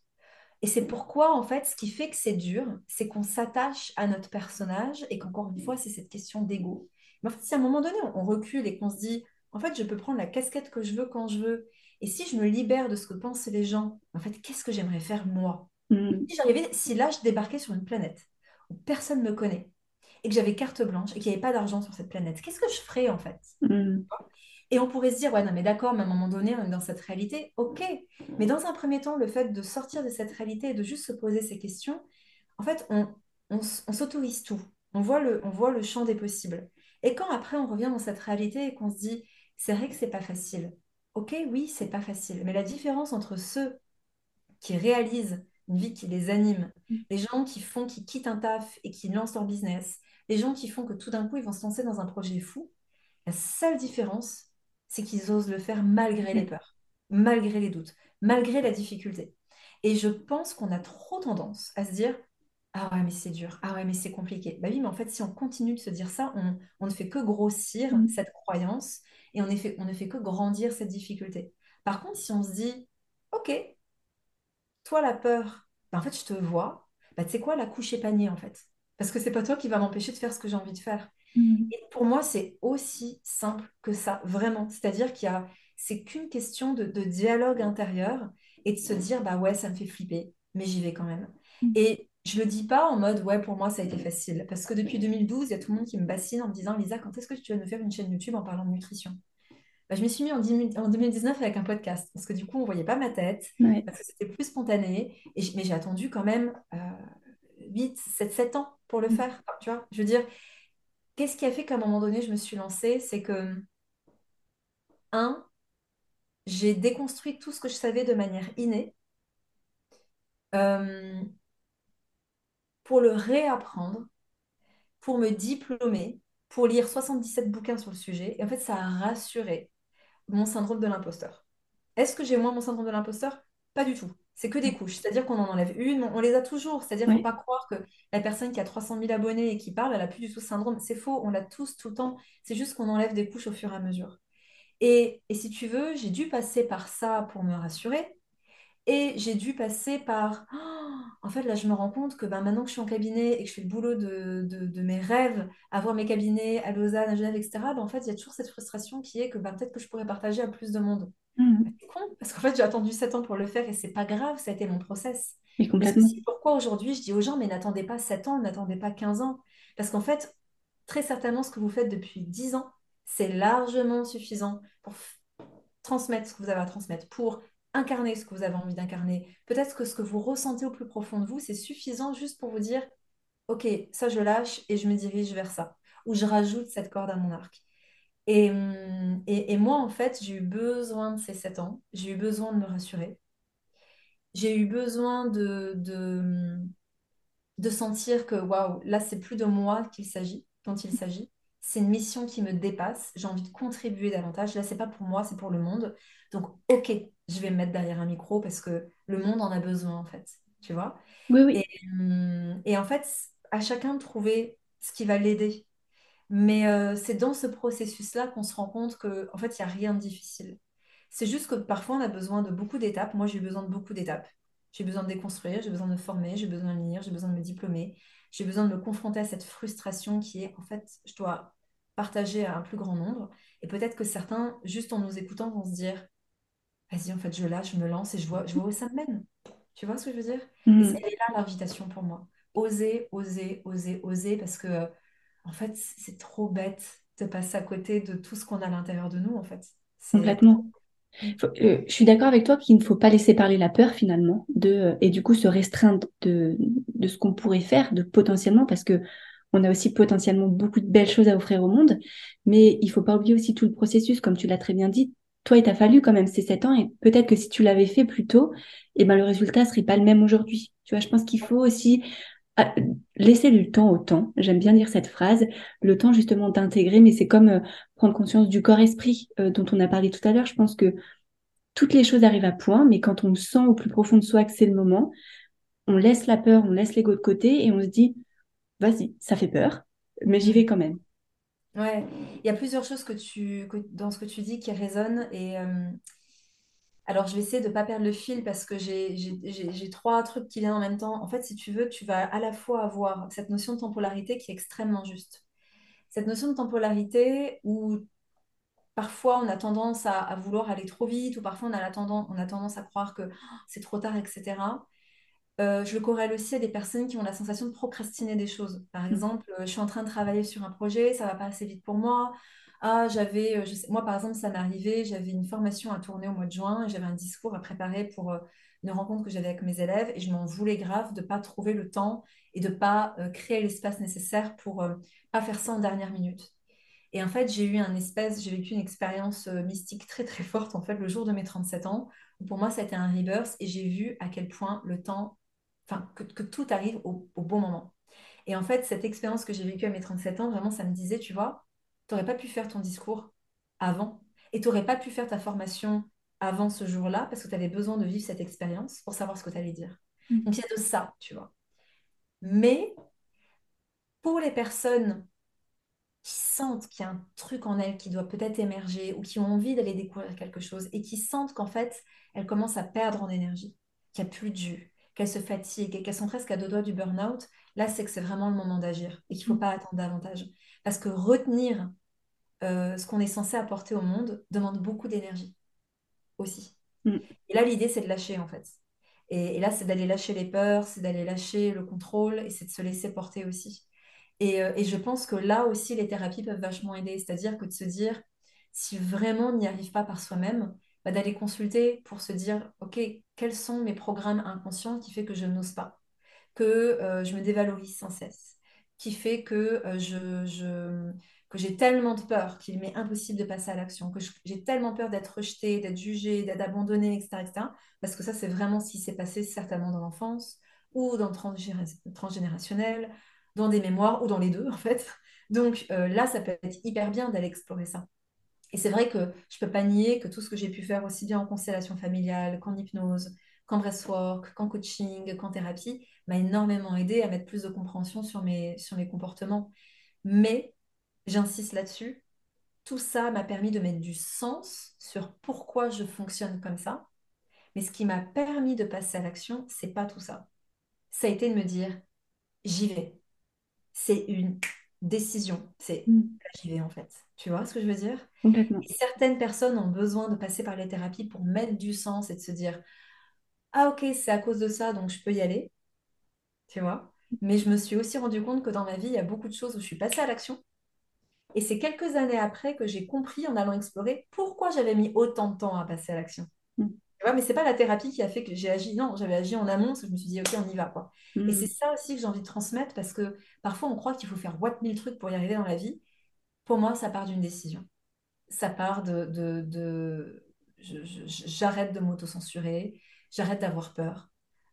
[SPEAKER 2] Et c'est pourquoi, en fait, ce qui fait que c'est dur, c'est qu'on s'attache à notre personnage et qu'encore une fois, c'est cette question d'ego. Mais en fait, si à un moment donné, on recule et qu'on se dit, en fait, je peux prendre la casquette que je veux quand je veux et si je me libère de ce que pensent les gens, en fait, qu'est-ce que j'aimerais faire moi?
[SPEAKER 1] Mm.
[SPEAKER 2] Si j'arrivais, si là je débarquais sur une planète où personne ne me connaît et que j'avais carte blanche et qu'il n'y avait pas d'argent sur cette planète, qu'est-ce que je ferais en fait?
[SPEAKER 1] Mm.
[SPEAKER 2] Et on pourrait se dire, ouais, non, mais d'accord, mais à un moment donné, on est dans cette réalité, ok. Mais dans un premier temps, le fait de sortir de cette réalité et de juste se poser ces questions, en fait, on, on, s'autorise tout. On voit, le, on voit le champ des possibles. Et quand après, on revient dans cette réalité et qu'on se dit, c'est vrai que c'est pas facile. Ok, oui, c'est pas facile, mais la différence entre ceux qui réalisent une vie qui les anime, mm. les gens qui font, qui quittent un taf et qui lancent leur business, les gens qui font que tout d'un coup ils vont se lancer dans un projet fou, la seule différence, c'est qu'ils osent le faire malgré les mm. peurs, malgré les doutes, malgré la difficulté. Et je pense qu'on a trop tendance à se dire ah ouais, mais c'est dur. Ah ouais, mais c'est compliqué. Bah oui, mais en fait, si on continue de se dire ça, on, ne fait que grossir mm. cette croyance et on, on ne fait que grandir cette difficulté. Par contre, si on se dit, OK, toi, la peur, bah, en fait, je te vois, bah, tu sais quoi, la couche est panier, en fait. Parce que c'est pas toi qui va m'empêcher de faire ce que j'ai envie de faire.
[SPEAKER 1] Mm.
[SPEAKER 2] Et pour moi, c'est aussi simple que ça, vraiment. C'est-à-dire qu'il y a, c'est qu'une question de, dialogue intérieur et de se dire, bah ouais, ça me fait flipper, mais j'y vais quand même. Mm. Et je le dis pas en mode, ouais, pour moi, ça a été facile. Parce que depuis 2012, il y a tout le monde qui me bassine en me disant, Lisa, quand est-ce que tu vas nous faire une chaîne YouTube en parlant de nutrition? Bah, je me suis mis en, 2019 avec un podcast, parce que du coup, on ne voyait pas ma tête, parce que c'était plus spontané. Et mais j'ai attendu quand même 8, 7, 7 ans pour le mm. faire. tu vois, je veux dire, qu'est-ce qui a fait qu'à un moment donné, je me suis lancée? C'est que, un, j'ai déconstruit tout ce que je savais de manière innée euh, pour le réapprendre, pour me diplômer, pour lire 77 bouquins sur le sujet. Et en fait, ça a rassuré mon syndrome de l'imposteur. Est-ce que j'ai moins mon syndrome de l'imposteur? Pas du tout. C'est que des couches. C'est-à-dire qu'on en enlève une, on les a toujours. C'est-à-dire qu'il ne faut pas croire que la personne qui a 300 000 abonnés et qui parle, elle n'a plus du tout ce syndrome. C'est faux, on l'a tous tout le temps. C'est juste qu'on enlève des couches au fur et à mesure. Et, et si tu veux, j'ai dû passer par ça pour me rassurer. Et j'ai dû passer par... en fait, là, je me rends compte que ben, maintenant que je suis en cabinet et que je fais le boulot de, mes rêves, avoir mes cabinets à Lausanne, à Genève, etc., ben, en fait, il y a toujours cette frustration qui est que ben, peut-être que je pourrais partager à plus de monde.
[SPEAKER 1] Mmh.
[SPEAKER 2] C'est con, parce qu'en fait, j'ai attendu 7 ans pour le faire et c'est pas grave, ça a été mon process.
[SPEAKER 1] Mais complètement.
[SPEAKER 2] pourquoi aujourd'hui, je dis aux gens, mais n'attendez pas 7 ans, n'attendez pas 15 ans. Parce qu'en fait, très certainement, ce que vous faites depuis 10 ans, c'est largement suffisant pour transmettre ce que vous avez à transmettre, pour incarner ce que vous avez envie d'incarner. Peut-être que ce que vous ressentez au plus profond de vous, c'est suffisant juste pour vous dire, OK, ça je lâche et je me dirige vers ça. Ou je rajoute cette corde à mon arc. Et, hum, et, moi, en fait, j'ai eu besoin de ces sept ans. J'ai eu besoin de me rassurer. J'ai eu besoin de, de, hum, de sentir que waouh, là, c'est plus de moi qu'il s'agit, dont il s'agit. C'est une mission qui me dépasse. J'ai envie de contribuer davantage. Là, c'est pas pour moi, c'est pour le monde. Donc, ok, je vais me mettre derrière un micro parce que le monde en a besoin, en fait. Tu vois?
[SPEAKER 1] Oui, oui.
[SPEAKER 2] Et, hum, et en fait, à chacun de trouver ce qui va l'aider. Mais euh, c'est dans ce processus-là qu'on se rend compte que, en fait, il n'y a rien de difficile. C'est juste que parfois, on a besoin de beaucoup d'étapes. Moi, j'ai eu besoin de beaucoup d'étapes. J'ai besoin de déconstruire, j'ai besoin de me former, j'ai besoin de lire, j'ai besoin de me diplômer, j'ai besoin de me confronter à cette frustration qui est, en fait, je dois partager à un plus grand nombre. Et peut-être que certains, juste en nous écoutant, vont se dire, vas-y, en fait, je lâche, je me lance et je vois, je vois où ça me mène. Tu vois ce que je veux dire? Et
[SPEAKER 1] Mm.
[SPEAKER 2] c'est là l'invitation pour moi. Oser, oser, oser, oser, parce que, en fait, c'est trop bête de passer à côté de tout ce qu'on a à l'intérieur de nous, en fait.
[SPEAKER 1] Complètement. Euh, je suis d'accord avec toi qu'il ne faut pas laisser parler la peur finalement de, euh, et du coup se restreindre de, de ce qu'on pourrait faire de potentiellement parce que on a aussi potentiellement beaucoup de belles choses à offrir au monde, mais il faut pas oublier aussi tout le processus, comme tu l'as très bien dit. Toi, il t'a fallu quand même ces sept ans et peut-être que si tu l'avais fait plus tôt, eh ben, le résultat serait pas le même aujourd'hui. Tu vois, je pense qu'il faut aussi ah, laisser du temps au temps. J'aime bien dire cette phrase, le temps justement d'intégrer, mais c'est comme euh, prendre conscience du corps-esprit euh, dont on a parlé tout à l'heure. Je pense que toutes les choses arrivent à point, mais quand on sent au plus profond de soi que c'est le moment, on laisse la peur, on laisse l'ego de côté et on se dit, vas-y, ça fait peur, mais j'y
[SPEAKER 2] Mm.
[SPEAKER 1] vais quand même.
[SPEAKER 2] Ouais, il y a plusieurs choses que tu, que- dans ce que tu dis qui résonnent. Et euh, alors, je vais essayer de ne pas perdre le fil parce que j'ai trois trucs qui viennent en même temps. En fait, si tu veux, tu vas à la fois avoir cette notion de temporalité qui est extrêmement juste. Cette notion de temporalité où parfois on a tendance à, à vouloir aller trop vite ou parfois on a, la tendance, on a tendance à croire que oh, c'est trop tard, etc. Euh, je le corrèle aussi à des personnes qui ont la sensation de procrastiner des choses. Par
[SPEAKER 1] Mm.
[SPEAKER 2] exemple, euh, je suis en train de travailler sur un projet, ça va pas assez vite pour moi. Ah, j'avais, euh, moi par exemple, ça m'est arrivé, j'avais une formation à tourner au mois de juin j'avais un discours à préparer pour euh, une rencontre que j'avais avec mes élèves et je m'en voulais grave de pas trouver le temps et de pas euh, créer l'espace nécessaire pour euh, pas faire ça en dernière minute. Et en fait, j'ai eu un espèce, j'ai vécu une expérience mystique très très forte en fait le jour de mes 37 ans. où Pour moi, été un rebirth et j'ai vu à quel point le temps, enfin que, que tout arrive au bon moment. Et en fait, cette expérience que j'ai vécue à mes 37 ans, vraiment, ça me disait, tu vois, tu n'aurais pas pu faire ton discours avant et tu n'aurais pas pu faire ta formation avant ce jour-là parce que tu avais besoin de vivre cette expérience pour savoir ce que tu allais dire. Donc il y a de ça, tu vois. Mais pour les personnes qui sentent qu'il y a un truc en elles qui doit peut-être émerger ou qui ont envie d'aller découvrir quelque chose et qui sentent qu'en fait, elles commencent à perdre en énergie, qu'il n'y a plus de jus, qu'elles se fatiguent et qu'elles sont presque à deux doigts du burn-out, là, c'est que c'est vraiment le moment d'agir et qu'il ne faut pas attendre davantage. Parce que retenir euh, ce qu'on est censé apporter au monde demande beaucoup d'énergie aussi.
[SPEAKER 1] Mm.
[SPEAKER 2] Et là, l'idée, c'est de lâcher en fait. Et, et là, c'est d'aller lâcher les peurs, c'est d'aller lâcher le contrôle et c'est de se laisser porter aussi. Et, euh, et je pense que là aussi, les thérapies peuvent vachement aider. C'est-à-dire que de se dire, si vraiment on n'y arrive pas par soi-même, bah, d'aller consulter pour se dire, OK, quels sont mes programmes inconscients qui fait que je n'ose pas, que euh, je me dévalorise sans cesse, qui fait que euh, que j'ai tellement de peur qu'il m'est impossible de passer à l'action, que j'ai tellement peur d'être rejetée, d'être jugée, d'être abandonnée, etc., etc. Parce que ça, c'est vraiment ce qui s'est passé certainement dans l'enfance ou dans le transgénérationnel dans des mémoires ou dans les deux, en fait. Donc euh, là, ça peut être hyper bien d'aller explorer ça. Et c'est vrai que je peux pas nier que tout ce que j'ai pu faire aussi bien en constellation familiale qu'en hypnose, qu'en breathwork, qu'en coaching, qu'en thérapie, m'a énormément aidé à mettre plus de compréhension sur mes, sur mes comportements. Mais, j'insiste là-dessus, tout ça m'a permis de mettre du sens sur pourquoi je fonctionne comme ça. Mais ce qui m'a permis de passer à l'action, c'est pas tout ça. Ça a été de me dire, j'y vais c'est une décision. C'est
[SPEAKER 1] Mm.
[SPEAKER 2] j'y vais en fait. Tu vois ce que je veux dire?
[SPEAKER 1] Complètement.
[SPEAKER 2] Et certaines personnes ont besoin de passer par les thérapies pour mettre du sens et de se dire, ah ok, c'est à cause de ça, donc je peux y aller. Tu vois? Mais je me suis aussi rendu compte que dans ma vie, il y a beaucoup de choses où je suis passée à l'action. Et c'est quelques années après que j'ai compris en allant explorer pourquoi j'avais mis autant de temps à passer à l'action.
[SPEAKER 1] Mm.
[SPEAKER 2] Tu vois, mais c'est pas la thérapie qui a fait que j'ai agi. Non, j'avais agi en amont parce que je me suis dit, ok, on y va, quoi. Et c'est
[SPEAKER 1] Mm.
[SPEAKER 2] ça aussi que j'ai envie de transmettre parce que parfois on croit qu'il faut faire what mille trucs pour y arriver dans la vie. Pour moi, ça part d'une décision. Ça part de, de, de- j'arrête de m'auto-censurer, j'arrête d'avoir peur.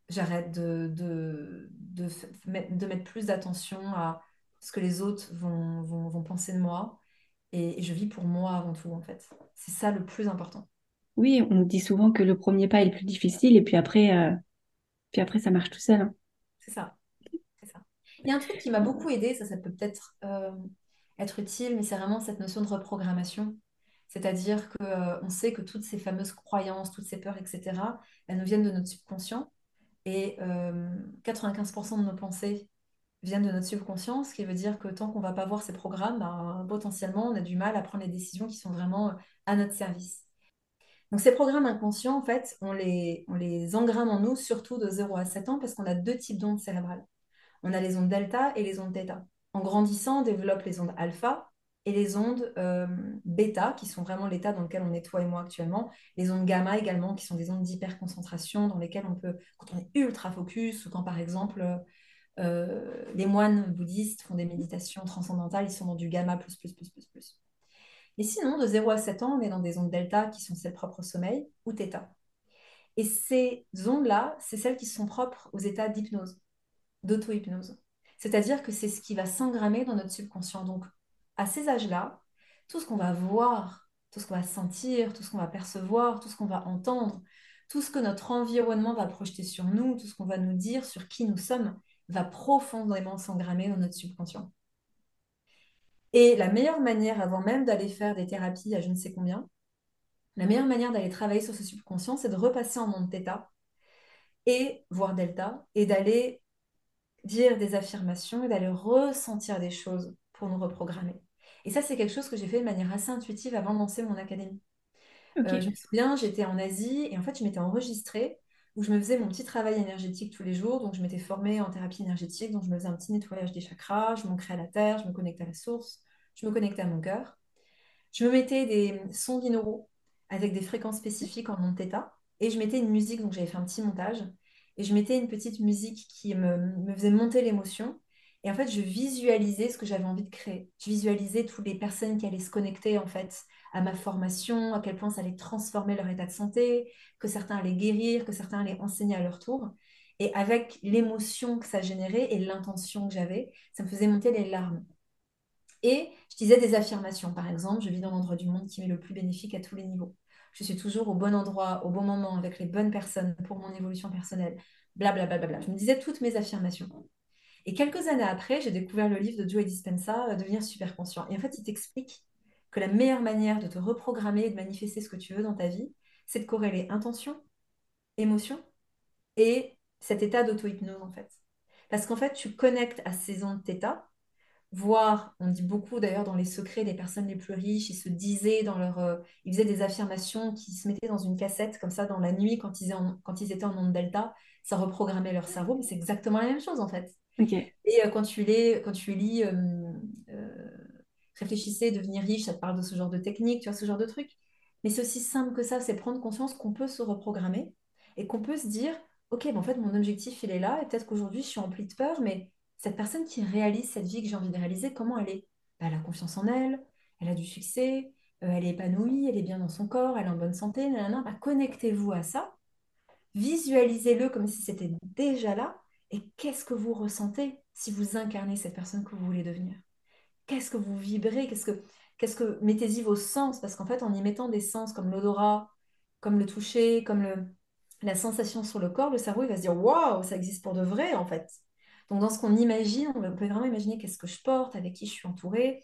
[SPEAKER 2] j'arrête de, de, de, de, mettre plus d'attention à ce que les autres vont, vont, vont penser de moi. Et, je vis pour moi avant tout, en fait. C'est ça le plus important.
[SPEAKER 1] Oui, on dit souvent que le premier pas est le plus difficile et puis après, euh, puis après ça marche tout seul. Hein.
[SPEAKER 2] C'est ça. ça. Il y a un truc qui m'a beaucoup aidé, ça, ça peut peut-être euh, être utile, mais c'est vraiment cette notion de reprogrammation. C'est-à-dire qu'on euh, on sait que toutes ces fameuses croyances, toutes ces peurs, etc., elles nous viennent de notre subconscient. Et 95% de nos pensées viennent de notre subconscient, ce qui veut dire que tant qu'on ne va pas voir ces programmes, ben, potentiellement, on a du mal à prendre les décisions qui sont vraiment euh, à notre service. Donc ces programmes inconscients, en fait, on les, on les engramme en nous, surtout de 0 à 7 ans, parce qu'on a deux types d'ondes cérébrales. On a les ondes delta et les ondes theta. En grandissant, on développe les ondes alpha et les ondes euh, bêta, qui sont vraiment l'état dans lequel on est toi et moi actuellement. Les ondes gamma également, qui sont des ondes d'hyperconcentration, dans lesquelles on peut, quand on est ultra focus, ou quand par exemple euh, les moines bouddhistes font des méditations transcendantales, ils sont dans du gamma plus, plus, plus, plus, plus. Et sinon, de 0 à 7 ans, on est dans des ondes delta qui sont celles propres au sommeil ou theta. Et ces ondes-là, c'est celles qui sont propres aux états d'hypnose, d'auto-hypnose. C'est-à-dire que c'est ce qui va s'engrammer dans notre subconscient. Donc, à ces âges-là, tout ce qu'on va voir, tout ce qu'on va sentir, tout ce qu'on va percevoir, tout ce qu'on va entendre, tout ce que notre environnement va projeter sur nous, tout ce qu'on va nous dire sur qui nous sommes, va profondément s'engrammer dans notre subconscient. Et la meilleure manière, avant même d'aller faire des thérapies à je ne sais combien, la meilleure manière d'aller travailler sur ce subconscient, c'est de repasser en monde θ et voir delta et d'aller dire des affirmations et d'aller ressentir des choses pour nous reprogrammer. Et ça, c'est quelque chose que j'ai fait de manière assez intuitive avant de lancer mon académie. Euh, je me souviens, j'étais en Asie et en fait, je m'étais enregistrée où je me faisais mon petit travail énergétique tous les jours. Donc, je m'étais formée en thérapie énergétique. Donc, je me faisais un petit nettoyage des chakras, je m'ancrais à la terre, je me connectais à la source, je me connectais à mon cœur. Je me mettais des sons binauraux avec des fréquences spécifiques en mon θ. Et je mettais une musique, donc j'avais fait un petit montage. Et je mettais une petite musique qui me, faisait monter l'émotion. Et en fait, je visualisais ce que j'avais envie de créer. Je visualisais toutes les personnes qui allaient se connecter en fait à ma formation, à quel point ça allait transformer leur état de santé, que certains allaient guérir, que certains allaient enseigner à leur tour. Et avec l'émotion que ça générait et l'intention que j'avais, ça me faisait monter les larmes. Et je disais des affirmations. Par exemple, je vis dans l'endroit du monde qui m'est le plus bénéfique à tous les niveaux. Je suis toujours au bon endroit, au bon moment, avec les bonnes personnes pour mon évolution personnelle. Blablabla. Bla, bla, bla. Je me disais toutes mes affirmations. Et quelques années après, j'ai découvert le livre de Joe Dispenza, euh, Devenir super conscient. Et en fait, il t'explique que la meilleure manière de te reprogrammer et de manifester ce que tu veux dans ta vie, c'est de corréler intention, émotion et cet état d'auto-hypnose en fait. Parce qu'en fait, tu connectes à ces ondes θ, voire, on dit beaucoup d'ailleurs dans les secrets des personnes les plus riches, ils se disaient dans leur... Euh, ils faisaient des affirmations qui se mettaient dans une cassette comme ça dans la nuit quand ils, quand ils étaient en onde delta, ça reprogrammait leur cerveau, mais c'est exactement la même chose en fait. Et euh, quand, tu lis, quand tu lis euh, euh, Réfléchissez, devenir riche, ça te parle de ce genre de technique, tu vois, ce genre de truc. Mais c'est aussi simple que ça, c'est prendre conscience qu'on peut se reprogrammer et qu'on peut se dire, ok, en fait, mon objectif, il est là, et peut-être qu'aujourd'hui, je suis emplie de peur, mais cette personne qui réalise cette vie que j'ai envie de réaliser, comment elle est? Ben, Elle a confiance en elle, elle a du succès, elle est épanouie, elle est bien dans son corps, elle est en bonne santé, Ben, connectez-vous à ça, visualisez-le comme si c'était déjà là, et qu'est-ce que vous ressentez si vous incarnez cette personne que vous voulez devenir? Qu'est-ce que vous vibrez? Qu'est-ce que, qu'est-ce que mettez-y vos sens. Parce qu'en fait, en y mettant des sens comme l'odorat, comme le toucher, comme la sensation sur le corps, le cerveau il va se dire waouh, ça existe pour de vrai en fait. Dans ce qu'on imagine, on peut vraiment imaginer qu'est-ce que je porte, avec qui je suis entourée,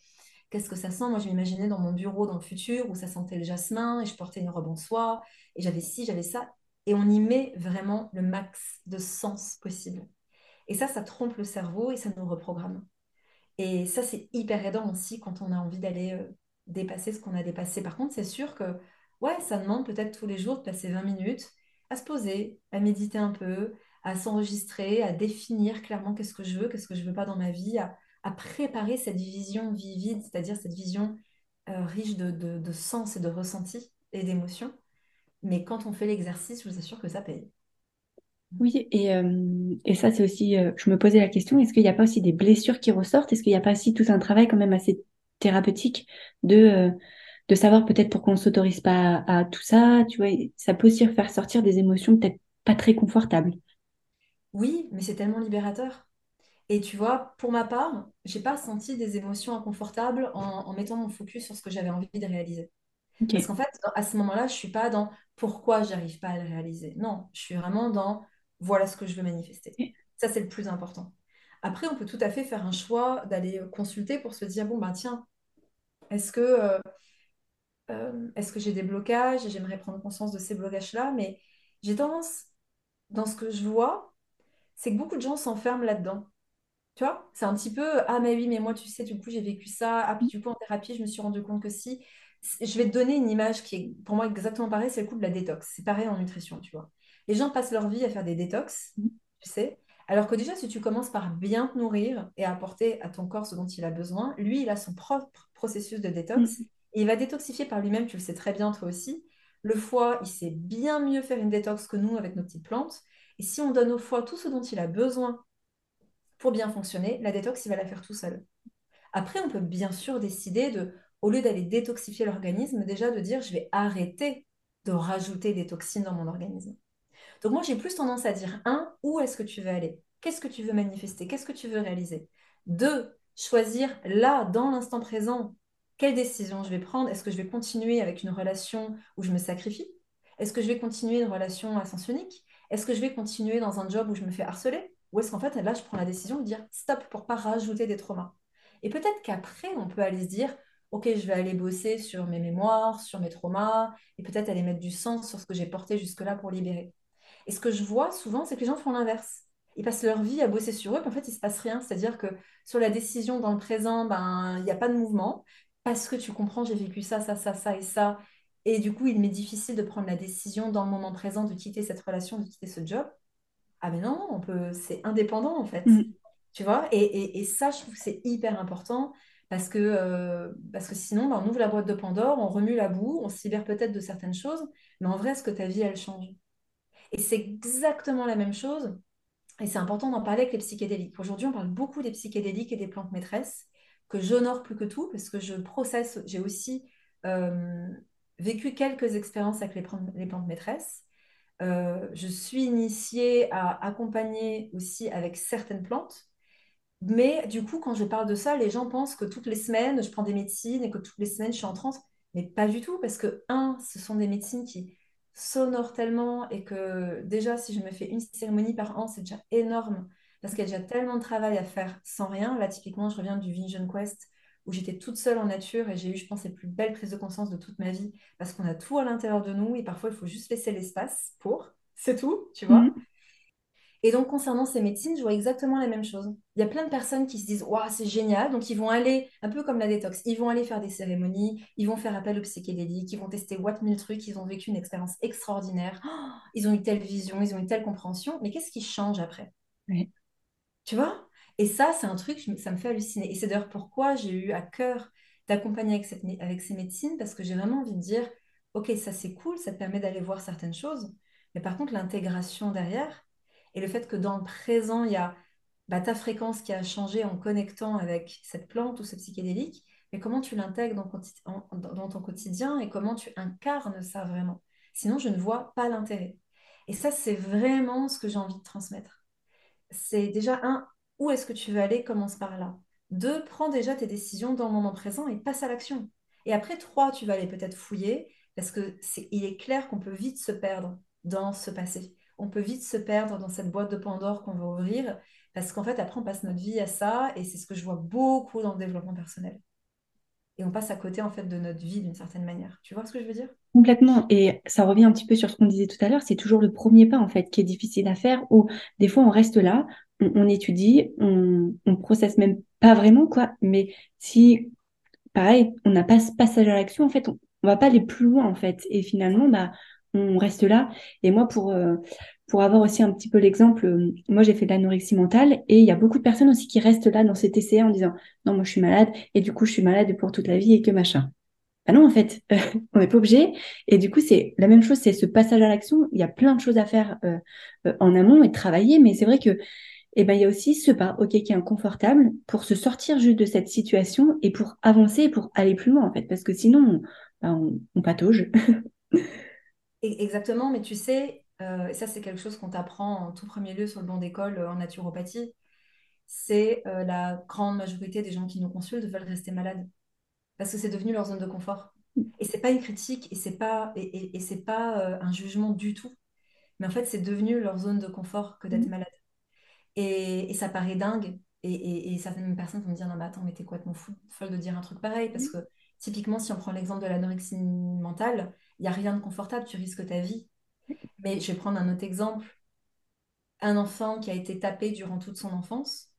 [SPEAKER 2] qu'est-ce que ça sent. Moi, je m'imaginais dans mon bureau dans le futur où ça sentait le jasmin et je portais une robe en soie et j'avais ci, j'avais ça. Et on y met vraiment le max de sens possible. Et ça, ça trompe le cerveau et ça nous reprogramme. Et ça, c'est hyper aidant aussi quand on a envie d'aller euh, dépasser ce qu'on a dépassé. Par contre, c'est sûr que ouais, ça demande peut-être tous les jours de passer 20 minutes à se poser, à méditer un peu, à s'enregistrer, à définir clairement qu'est-ce que je veux, qu'est-ce que je veux pas dans ma vie, à, préparer cette vision vivide, c'est-à-dire cette vision euh, riche de, sens et de ressenti et d'émotions. Mais quand on fait l'exercice, je vous assure que ça paye.
[SPEAKER 1] Oui, et, euh, ça, c'est aussi, euh, je me posais la question, est-ce qu'il n'y a pas aussi des blessures qui ressortent? Est-ce qu'il n'y a pas aussi tout un travail quand même assez thérapeutique de, de savoir peut-être pourquoi on ne s'autorise pas à, tout ça? Tu vois, ça peut aussi faire sortir des émotions peut-être pas très confortables.
[SPEAKER 2] Oui, mais c'est tellement libérateur. Et tu vois, pour ma part, j'ai pas senti des émotions inconfortables en, en mettant mon focus sur ce que j'avais envie de réaliser. Parce qu'en fait, à ce moment-là, je suis pas dans pourquoi j'arrive pas à le réaliser. Non, je suis vraiment dans voilà ce que je veux manifester. Ça, c'est le plus important. Après, on peut tout à fait faire un choix d'aller consulter pour se dire, bon, bah tiens, est-ce que, euh, euh, est-ce que j'ai des blocages et j'aimerais prendre conscience de ces blocages-là, mais j'ai tendance, dans ce que je vois, c'est que beaucoup de gens s'enferment là-dedans. Tu vois, c'est un petit peu, ah mais oui, mais moi, tu sais, du coup, j'ai vécu ça. Ah, puis du coup, en thérapie, je me suis rendu compte que si. Je vais te donner une image qui est pour moi exactement pareil, c'est le coup de la détox. C'est pareil en nutrition, tu vois. Les gens passent leur vie à faire des détox, tu sais. Alors que déjà, si tu commences par bien te nourrir et apporter à ton corps ce dont il a besoin, lui, il a son propre processus de détox
[SPEAKER 1] Mm,
[SPEAKER 2] et il va détoxifier par lui-même, tu le sais très bien toi aussi. Le foie, il sait bien mieux faire une détox que nous avec nos petites plantes. Et si on donne au foie tout ce dont il a besoin pour bien fonctionner, la détox, il va la faire tout seul. Après, on peut bien sûr décider de, au lieu d'aller détoxifier l'organisme, déjà de dire je vais arrêter de rajouter des toxines dans mon organisme. Donc moi, j'ai plus tendance à dire, un, où est-ce que tu veux aller? Qu'est-ce que tu veux manifester? Qu'est-ce que tu veux réaliser? Deux, choisir là, dans l'instant présent, quelle décision je vais prendre? Est-ce que je vais continuer avec une relation où je me sacrifie? Est-ce que je vais continuer une relation à sens unique? Est-ce que je vais continuer dans un job où je me fais harceler? Ou est-ce qu'en fait, là, je prends la décision de dire stop pour pas rajouter des traumas? Et peut-être qu'après, on peut aller se dire, OK, je vais aller bosser sur mes mémoires, sur mes traumas, et peut-être aller mettre du sens sur ce que j'ai porté jusque-là pour libérer. Et ce que je vois souvent, c'est que les gens font l'inverse. Ils passent leur vie à bosser sur eux, puis en fait, il ne se passe rien. C'est-à-dire que sur la décision dans le présent, ben, il n'y a pas de mouvement, parce que tu comprends, j'ai vécu ça, ça, ça, ça et ça. Et du coup, il m'est difficile de prendre la décision dans le moment présent de quitter cette relation, de quitter ce job. Ah mais non, on peut, c'est indépendant en fait.
[SPEAKER 1] mm,
[SPEAKER 2] Tu vois? Et, et- et ça, je trouve que c'est hyper important parce que, euh, parce que sinon, ben, on ouvre la boîte de Pandore, on remue la boue, on se libère peut-être de certaines choses, mais en vrai, est-ce que ta vie, elle change? Et c'est exactement la même chose. Et c'est important d'en parler avec les psychédéliques. Aujourd'hui, on parle beaucoup des psychédéliques et des plantes maîtresses, que j'honore plus que tout, parce que je processe, j'ai aussi euh, vécu quelques expériences avec les plantes, maîtresses. Euh, je suis initiée à accompagner aussi avec certaines plantes. Mais du coup, quand je parle de ça, les gens pensent que toutes les semaines, je prends des médecines et que toutes les semaines, je suis en transe. Mais pas du tout, parce que, un, ce sont des médecines qui s'honorent tellement et que déjà, si je me fais une cérémonie par an, c'est déjà énorme, parce qu'il y a déjà tellement de travail à faire sans rien. Là, typiquement, je reviens du Vision Quest, où j'étais toute seule en nature et j'ai eu, je pense, les plus belles prises de conscience de toute ma vie, parce qu'on a tout à l'intérieur de nous et parfois, il faut juste laisser l'espace pour, c'est tout, tu vois.
[SPEAKER 1] mm.
[SPEAKER 2] Et donc, concernant ces médecines, je vois exactement la même chose. Il y a plein de personnes qui se disent, Waouh, c'est génial. Donc, ils vont aller, un peu comme la détox, ils vont aller faire des cérémonies, ils vont faire appel aux psychédéliques, ils vont tester what mille trucs, ils ont vécu une expérience extraordinaire. Oh, ils ont eu telle vision, ils ont eu telle compréhension. Mais qu'est-ce qui change après? Tu vois? Et ça, c'est un truc, ça me fait halluciner. Et c'est d'ailleurs pourquoi j'ai eu à cœur d'accompagner avec, avec ces médecines, parce que j'ai vraiment envie de dire, OK, ça c'est cool, ça te permet d'aller voir certaines choses, mais par contre, l'intégration derrière, et le fait que dans le présent, il y a bah, ta fréquence qui a changé en connectant avec cette plante ou ce psychédélique, mais comment tu l'intègres dans ton quotidien et comment tu incarnes ça vraiment. Sinon, je ne vois pas l'intérêt. Et ça, c'est vraiment ce que j'ai envie de transmettre c'est déjà un, où est-ce que tu veux aller, commence par là. Deux, prends déjà tes décisions dans le moment présent et passe à l'action. Et après, trois, tu vas aller peut-être fouiller, parce que c'est, il est clair qu'on peut vite se perdre dans ce passé. On peut vite se perdre dans cette boîte de Pandore qu'on va ouvrir, parce qu'en fait, après, on passe notre vie à ça, et c'est ce que je vois beaucoup dans le développement personnel. Et on passe à côté, en fait, de notre vie d'une certaine manière. Tu vois ce que je veux dire?
[SPEAKER 1] Complètement. Et ça revient un petit peu sur ce qu'on disait tout à l'heure, c'est toujours le premier pas en fait qui est difficile à faire, où des fois on reste là, on, étudie, on, on processe même pas vraiment quoi, mais si pareil, on n'a pas ce passage à l'action, en fait, on, on va pas aller plus loin, en fait. Et finalement, bah, on reste là. Et moi, pour, euh, avoir aussi un petit peu l'exemple, euh, moi, j'ai fait de l'anorexie mentale et il y a beaucoup de personnes aussi qui restent là dans cet essai en disant, non, moi, je suis malade et du coup, je suis malade pour toute la vie et que machin. Bah non, en fait, (laughs) on n'est pas obligé. Et du coup, c'est la même chose, c'est ce passage à l'action. Il y a plein de choses à faire euh, en amont et travailler, mais c'est vrai que et ben, il y a aussi ce pas, ok, qui est inconfortable pour se sortir juste de cette situation et pour avancer, pour aller plus loin, en fait, parce que sinon, on, ben, on, on patauge. (laughs)
[SPEAKER 2] E- Exactement, mais tu sais, euh, ça c'est quelque chose qu'on t'apprend en tout premier lieu sur le banc d'école euh, en naturopathie, c'est euh, la grande majorité des gens qui nous consultent veulent rester malades parce que c'est devenu leur zone de confort. Et c'est pas une critique et c'est pas et, et- et c'est pas un jugement du tout. Mais en fait, c'est devenu leur zone de confort que d'être
[SPEAKER 1] Mm.
[SPEAKER 2] malade. Et, et ça paraît dingue. Et, et- et certaines personnes vont me dire, non mais attends, mais t'es complètement fou, folle de dire un truc pareil. Parce que typiquement, si on prend l'exemple de l'anorexie mentale, il n'y a rien de confortable, tu risques ta vie. Mais je vais prendre un autre exemple. Un enfant qui a été tapé durant toute son enfance,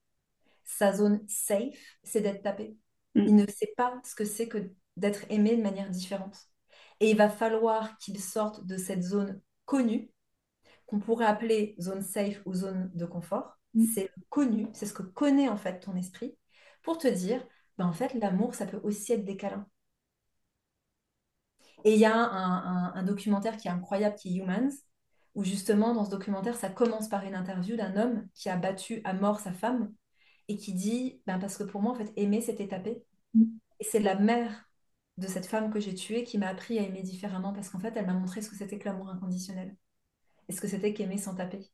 [SPEAKER 2] sa zone safe, c'est d'être tapé. Il
[SPEAKER 1] Mm.
[SPEAKER 2] ne sait pas ce que c'est que d'être aimé de manière différente. Et il va falloir qu'il sorte de cette zone connue, qu'on pourrait appeler zone safe ou zone de confort.
[SPEAKER 1] Mm.
[SPEAKER 2] C'est le connu, c'est ce que connaît en fait ton esprit, pour te dire, ben, en fait, l'amour, ça peut aussi être des câlins. Et il y a un, un- un documentaire qui est incroyable, qui est Humans, où justement, dans ce documentaire, ça commence par une interview d'un homme qui a battu à mort sa femme et qui dit, ben, parce que pour moi, en fait, aimer, c'était taper.
[SPEAKER 1] Mm.
[SPEAKER 2] Et c'est la mère de cette femme que j'ai tuée qui m'a appris à aimer différemment, parce qu'en fait, elle m'a montré ce que c'était que l'amour inconditionnel et ce que c'était qu'aimer sans taper.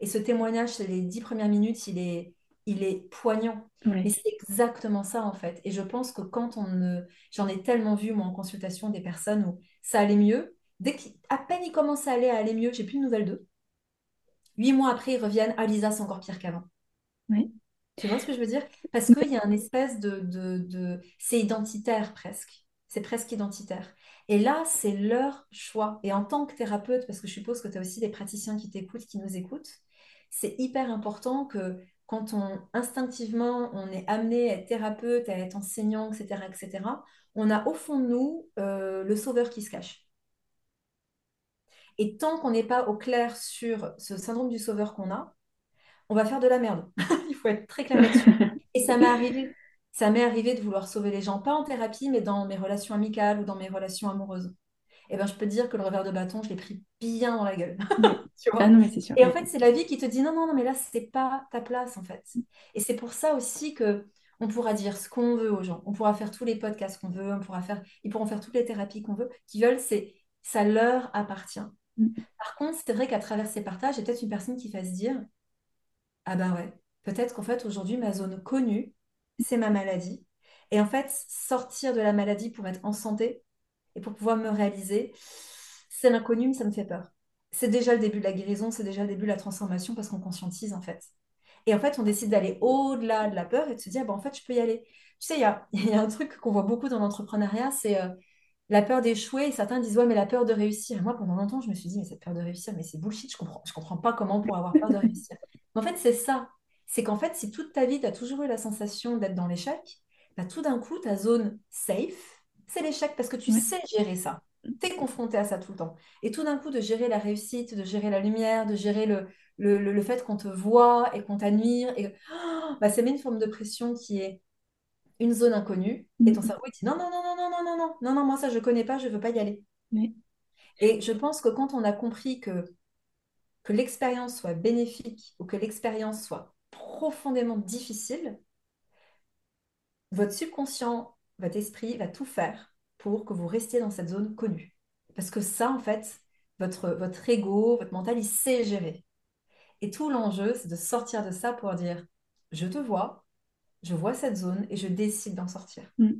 [SPEAKER 2] Et ce témoignage, c'est les dix premières minutes, il est, il est poignant.
[SPEAKER 1] Ouais.
[SPEAKER 2] Mais c'est exactement ça, en fait. Et je pense que quand on ne... J'en ai tellement vu, moi, en consultation, des personnes où ça allait mieux. Dès qu'à peine ils commencent à aller, à aller mieux, j'ai plus de nouvelles d'eux. Huit mois après, ils reviennent. Ah, Lisa, c'est encore pire qu'avant.
[SPEAKER 1] Ouais.
[SPEAKER 2] Tu vois ce que je veux dire? Parce qu'il y a un espèce de, de, de- C'est identitaire presque. C'est presque identitaire. Et là, c'est leur choix. Et en tant que thérapeute, parce que je suppose que tu as aussi des praticiens qui t'écoutent, qui nous écoutent, c'est hyper important que quand on instinctivement, on est amené à être thérapeute, à être enseignant, etc., etc., on a au fond de nous euh, le sauveur qui se cache. Et tant qu'on n'est pas au clair sur ce syndrome du sauveur qu'on a, on va faire de la merde. (laughs) Il faut être très clair là-dessus. Et ça m'est (laughs) arrivé. Ça m'est arrivé de vouloir sauver les gens, pas en thérapie, mais dans mes relations amicales ou dans mes relations amoureuses. Et ben, je peux te dire que le revers de bâton, je l'ai pris bien dans la gueule.
[SPEAKER 1] Ouais. (laughs)
[SPEAKER 2] Tu vois?
[SPEAKER 1] Ah non, mais c'est sûr.
[SPEAKER 2] et en fait, c'est la vie qui te dit non, non, non, mais là, c'est pas ta place, en fait. Et c'est pour ça aussi que on pourra dire ce qu'on veut aux gens. On pourra faire tous les podcasts qu'on veut, on pourra faire, ils pourront faire toutes les thérapies qu'on veut, qu'ils veulent, c'est ça leur appartient.
[SPEAKER 1] Mm.
[SPEAKER 2] Par contre, c'est vrai qu'à travers ces partages, il y a peut-être une personne qui va se dire ah ben ouais, peut-être qu'en fait, aujourd'hui, ma zone connue, c'est ma maladie. Et en fait, sortir de la maladie pour être en santé et pour pouvoir me réaliser, c'est l'inconnu, ça me fait peur. C'est déjà le début de la guérison, c'est déjà le début de la transformation parce qu'on conscientise en fait. Et en fait, on décide d'aller au-delà de la peur et de se dire, bah, en fait, je peux y aller. Tu sais, il y a, (laughs) y a un truc qu'on voit beaucoup dans l'entrepreneuriat, c'est euh, la peur d'échouer. Certains disent, ouais, mais la peur de réussir. Et moi, pendant longtemps, je me suis dit, mais cette peur de réussir, mais c'est bullshit, je comprends, je comprends pas comment pourrait avoir peur de réussir. En fait, c'est ça. C'est qu'en fait, si toute ta vie, tu as toujours eu la sensation d'être dans l'échec, bah, tout d'un coup, ta zone safe, c'est l'échec parce que tu sais gérer ça. Tu es confronté à ça tout le temps. Et tout d'un coup, de gérer la réussite, de gérer la lumière, de gérer le, le, le- le fait qu'on te voit et qu'on t'admire, et oh, bah, ça met une forme de pression qui est une zone inconnue. Et ton
[SPEAKER 1] Mm.
[SPEAKER 2] cerveau, il dit non, non, non, non, non, non, non, non, non, non, moi ça, je connais pas, je veux pas y aller. Et je pense que quand on a compris que, que l'expérience soit bénéfique ou que l'expérience soit profondément difficile, votre subconscient, votre esprit va tout faire pour que vous restiez dans cette zone connue. Parce que ça, en fait, votre, votre ego, votre mental, il sait gérer. Et tout l'enjeu, c'est de sortir de ça pour dire, je te vois, je vois cette zone et je décide d'en sortir.
[SPEAKER 1] Mm.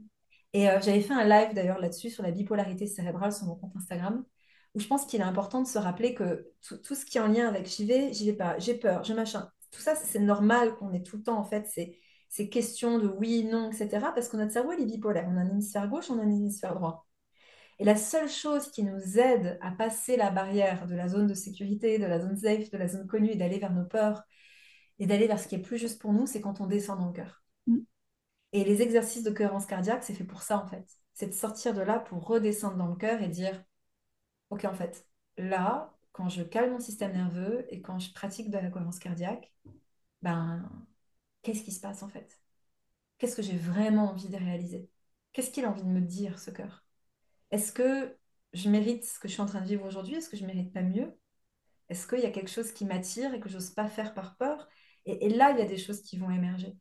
[SPEAKER 2] Et euh, j'avais fait un live d'ailleurs là-dessus sur la bipolarité cérébrale sur mon compte Instagram, où je pense qu'il est important de se rappeler que tout, tout ce qui est en lien avec j'y vais, j'y vais pas, j'ai peur, je machin, tout ça, c'est normal qu'on ait tout le temps en fait ces, ces questions de oui, non, etc. Parce que notre cerveau, il est bipolaire. On a un hémisphère gauche, on a un hémisphère droit. Et la seule chose qui nous aide à passer la barrière de la zone de sécurité, de la zone safe, de la zone connue et d'aller vers nos peurs et d'aller vers ce qui est plus juste pour nous, c'est quand on descend dans le cœur.
[SPEAKER 1] Mm.
[SPEAKER 2] Et les exercices de cohérence cardiaque, c'est fait pour ça en fait. C'est de sortir de là pour redescendre dans le cœur et dire, ok en fait, là, quand je calme mon système nerveux et quand je pratique de la cohérence cardiaque, ben, qu'est-ce qui se passe en fait? Qu'est-ce que j'ai vraiment envie de réaliser? Qu'est-ce qu'il a envie de me dire, ce cœur? Est-ce que je mérite ce que je suis en train de vivre aujourd'hui? Est-ce que je mérite pas mieux? Est-ce qu'il y a quelque chose qui m'attire et que j'ose pas faire par peur? Et là, il y a des choses qui vont émerger.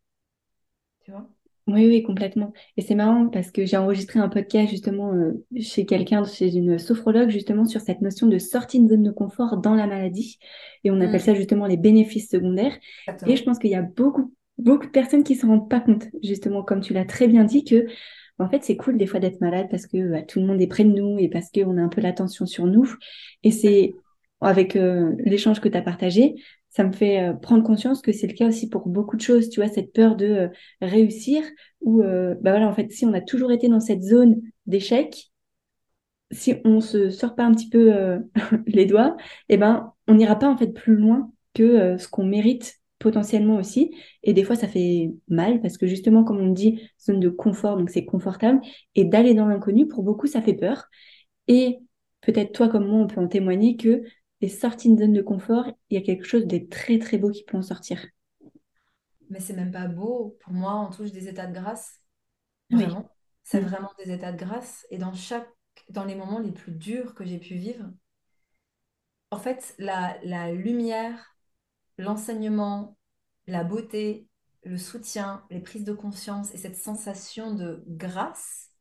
[SPEAKER 2] Tu vois?
[SPEAKER 1] Oui, oui, complètement. Et c'est marrant parce que j'ai enregistré un podcast justement euh, chez quelqu'un, chez une sophrologue, justement sur cette notion de sortie de zone de confort dans la maladie. Et on appelle
[SPEAKER 2] Mm,
[SPEAKER 1] ça justement les bénéfices secondaires. Et je pense qu'il y a beaucoup, beaucoup de personnes qui ne s'en rendent pas compte, justement, comme tu l'as très bien dit, que en fait, c'est cool des fois d'être malade parce que bah, tout le monde est près de nous et parce qu'on a un peu l'attention sur nous. Et c'est avec euh, l'échange que tu as partagé, ça me fait euh, prendre conscience que c'est le cas aussi pour beaucoup de choses. Tu vois, cette peur de euh, réussir ou, euh, bah voilà, en fait, si on a toujours été dans cette zone d'échec, si on se sort pas un petit peu euh, (laughs) les doigts, eh ben, on n'ira pas en fait plus loin que ce qu'on mérite potentiellement aussi. Et des fois, ça fait mal parce que justement, comme on dit, zone de confort, donc c'est confortable. Et d'aller dans l'inconnu, pour beaucoup, ça fait peur. Et peut-être toi comme moi, on peut en témoigner que les sorties de zone de confort, il y a quelque chose de très très beau qui peut en sortir.
[SPEAKER 2] Mais c'est même pas beau. Pour moi, on touche des états de grâce.
[SPEAKER 1] Oui.
[SPEAKER 2] Vraiment. C'est
[SPEAKER 1] Mm.
[SPEAKER 2] vraiment des états de grâce. Et dans chaque, dans les moments les plus durs que j'ai pu vivre, en fait, la, la lumière, l'enseignement, la beauté, le soutien, les prises de conscience et cette sensation de grâce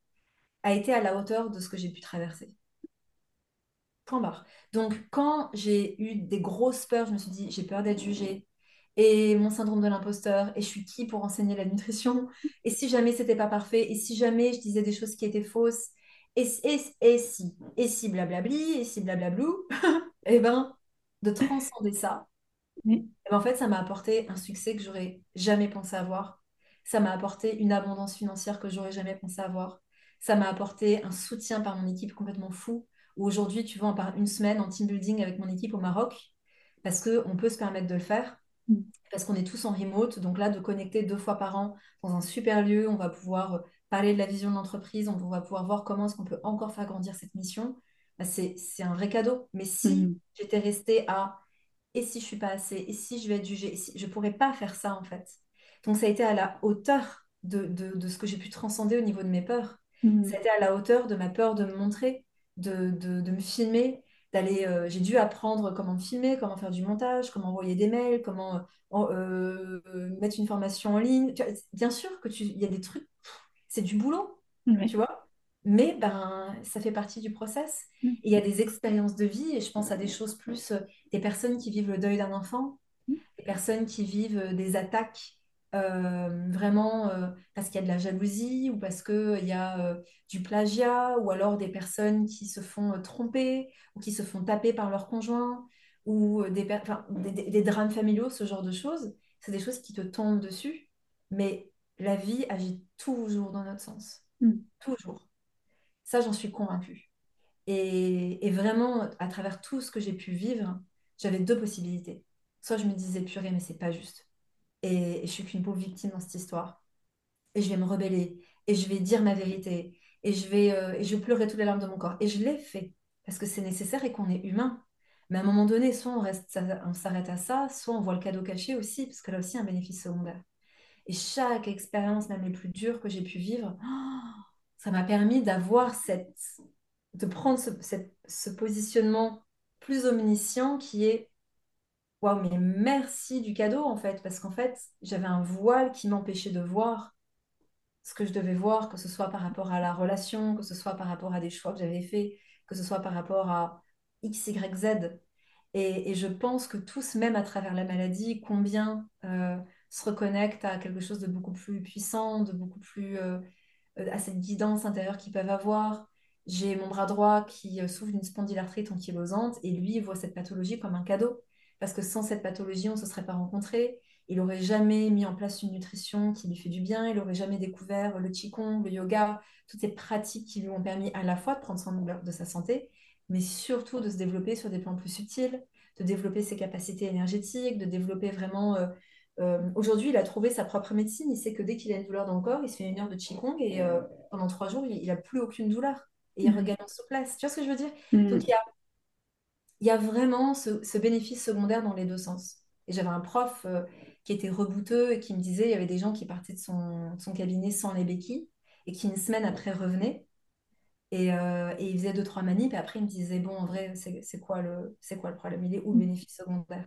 [SPEAKER 2] a été à la hauteur de ce que j'ai pu traverser. Point barre. Donc, quand j'ai eu des grosses peurs, je me suis dit, j'ai peur d'être jugée. Et mon syndrome de l'imposteur, et je suis qui pour enseigner la nutrition? Et si jamais c'était pas parfait? Et si jamais je disais des choses qui étaient fausses? Et, et, et si? Et si blablabli? Et si blablablou? (laughs) Eh ben, de transcender ça,
[SPEAKER 1] Oui.
[SPEAKER 2] eh ben, en fait, ça m'a apporté un succès que j'aurais jamais pensé avoir. Ça m'a apporté une abondance financière que j'aurais jamais pensé avoir. Ça m'a apporté un soutien par mon équipe complètement fou. Où aujourd'hui, tu vois, on part une semaine en team building avec mon équipe au Maroc parce qu'on peut se permettre de le faire
[SPEAKER 1] Mm.
[SPEAKER 2] parce qu'on est tous en remote. Donc là, de connecter deux fois par an dans un super lieu, on va pouvoir euh, parler de la vision de l'entreprise, on va pouvoir voir comment est-ce qu'on peut encore faire grandir cette mission. Bah, c'est, un vrai cadeau. Mais si
[SPEAKER 1] Mm.
[SPEAKER 2] j'étais restée à et si je suis pas assez, et si je vais être jugée, et si... je pourrais pas faire ça en fait. Donc ça a été à la hauteur de, de, de ce que j'ai pu transcender au niveau de mes peurs. Ça
[SPEAKER 1] Mm.
[SPEAKER 2] a été à la hauteur de ma peur de me montrer, de, de, de me filmer, d'aller. euh, j'ai dû apprendre comment me filmer, comment faire du montage, comment envoyer des mails, comment euh, euh, mettre une formation en ligne. Bien sûr que tu, il y a des trucs, c'est du boulot, tu vois. Mais ben, ça fait partie du process.
[SPEAKER 1] Mm.
[SPEAKER 2] Il y a des expériences de vie, et je pense à des choses plus, des personnes qui vivent le deuil d'un enfant, des personnes qui vivent des attaques euh, vraiment euh, parce qu'il y a de la jalousie ou parce qu'il y a euh, du plagiat, ou alors des personnes qui se font euh, tromper ou qui se font taper par leur conjoint, ou euh, des, per- enfin, des, des- des drames familiaux, ce genre de choses. C'est des choses qui te tombent dessus, mais la vie agit toujours dans notre sens.
[SPEAKER 1] Mm.
[SPEAKER 2] Toujours. Ça, j'en suis convaincue. Et, et vraiment, à travers tout ce que j'ai pu vivre, j'avais deux possibilités. Soit je me disais, purée, mais c'est pas juste. Et, je suis qu'une pauvre victime dans cette histoire. Et je vais me rebeller. Et je vais dire ma vérité. Et je vais, euh, et je vais pleurer toutes les larmes de mon corps. Et je l'ai fait. Parce que c'est nécessaire et qu'on est humain. Mais à un moment donné, soit on reste, on s'arrête à ça, soit on voit le cadeau caché aussi, parce que là aussi, un bénéfice secondaire. Et chaque expérience, même les plus dures que j'ai pu vivre, (gasps) ça m'a permis d'avoir cette, de prendre ce positionnement plus omniscient qui est, waouh, mais merci du cadeau en fait, parce qu'en fait, j'avais un voile qui m'empêchait de voir ce que je devais voir, que ce soit par rapport à la relation, que ce soit par rapport à des choix que j'avais faits, que ce soit par rapport à X, Y, Z. Et, je pense que tous, même à travers la maladie, combien euh, se reconnectent à quelque chose de beaucoup plus puissant, de beaucoup plus euh, euh, à cette guidance intérieure qu'ils peuvent avoir. J'ai mon bras droit qui souffre d'une spondylarthrite ankylosante et lui voit cette pathologie comme un cadeau. Parce que sans cette pathologie, on ne se serait pas rencontrés. Il n'aurait jamais mis en place une nutrition qui lui fait du bien. Il n'aurait jamais découvert le qigong, le yoga, toutes ces pratiques qui lui ont permis à la fois de prendre soin de, de sa santé, mais surtout de se développer sur des plans plus subtils, de développer ses capacités énergétiques, de développer vraiment euh, euh, aujourd'hui, il a trouvé sa propre médecine. Il sait que dès qu'il a une douleur dans le corps, il se fait une heure de Qigong et euh, pendant trois jours, il n'a plus aucune douleur. Et il
[SPEAKER 1] Ouais.
[SPEAKER 2] regagne en souplesse. Tu vois ce que je veux dire? Donc,
[SPEAKER 1] Mm.
[SPEAKER 2] il y a, il y a vraiment ce, ce bénéfice secondaire dans les deux sens. Et j'avais un prof euh, qui était rebouteux et qui me disait il y avait des gens qui partaient de son, de son cabinet sans les béquilles et qui, une semaine après, revenaient. Et, euh, et il faisait deux, trois manips. Et après, il me disait bon, en vrai, c'est quoi le, c'est quoi le problème? Il est où le bénéfice secondaire?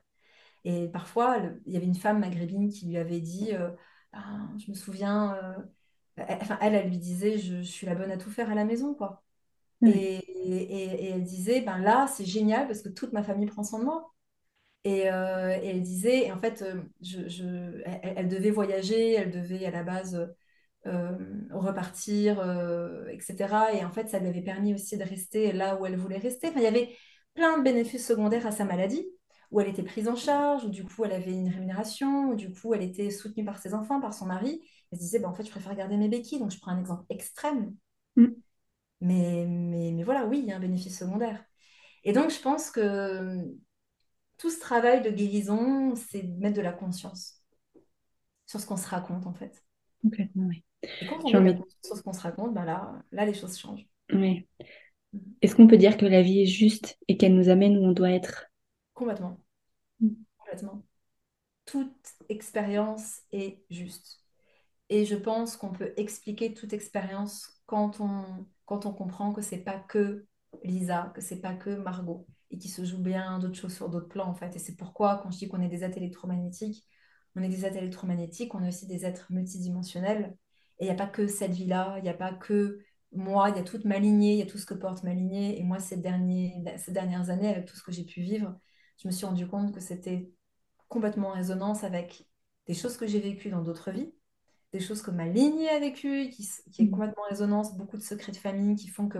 [SPEAKER 2] Et parfois, le- il y avait une femme maghrébine qui lui avait dit, euh, Ben, je me souviens, euh, elle, elle lui disait, je, je suis la bonne à tout faire à la maison, quoi. Et, et- et elle disait, ben là, c'est génial parce que toute ma famille prend soin de moi. Et, euh, et elle disait, et en fait, euh, je, je- elle, elle devait voyager, elle devait à la base euh, repartir, euh, etc. Et en fait, ça lui avait permis aussi de rester là où elle voulait rester. Enfin, il y avait plein de bénéfices secondaires à sa maladie, où elle était prise en charge, où du coup, elle avait une rémunération, où du coup, elle était soutenue par ses enfants, par son mari. Elle se disait, ben, en fait, je préfère garder mes béquilles. Donc, je prends un exemple extrême.
[SPEAKER 1] Mm.
[SPEAKER 2] Mais, mais, mais voilà, oui, il y a un bénéfice secondaire. Et donc, je pense que tout ce travail de guérison, c'est de mettre de la conscience sur ce qu'on se raconte, en fait.
[SPEAKER 1] Complètement, oui.
[SPEAKER 2] Et quand on met de la conscience sur ce qu'on se raconte, ben là, là, les choses changent.
[SPEAKER 1] Ouais.
[SPEAKER 2] Mhm.
[SPEAKER 1] Est-ce qu'on peut dire que la vie est juste et qu'elle nous amène où on doit être?
[SPEAKER 2] Complètement,
[SPEAKER 1] Mm.
[SPEAKER 2] complètement. Toute expérience est juste. Et je pense qu'on peut expliquer toute expérience quand on, quand on comprend que c'est pas que Lisa, que c'est pas que Margot, et qui se joue bien d'autres choses sur d'autres plans, en fait. Et c'est pourquoi, quand je dis qu'on est des êtres électromagnétiques, on est des êtres électromagnétiques, on est aussi des êtres multidimensionnels. Et il n'y a pas que cette vie-là, il n'y a pas que moi, il y a toute ma lignée, il y a tout ce que porte ma lignée. Et moi, ces derniers, ces dernières années, avec tout ce que j'ai pu vivre, je me suis rendu compte que c'était complètement en résonance avec des choses que j'ai vécues dans d'autres vies des choses que ma lignée a vécues, qui, est
[SPEAKER 1] Mm.
[SPEAKER 2] complètement en résonance, beaucoup de secrets de famille qui font que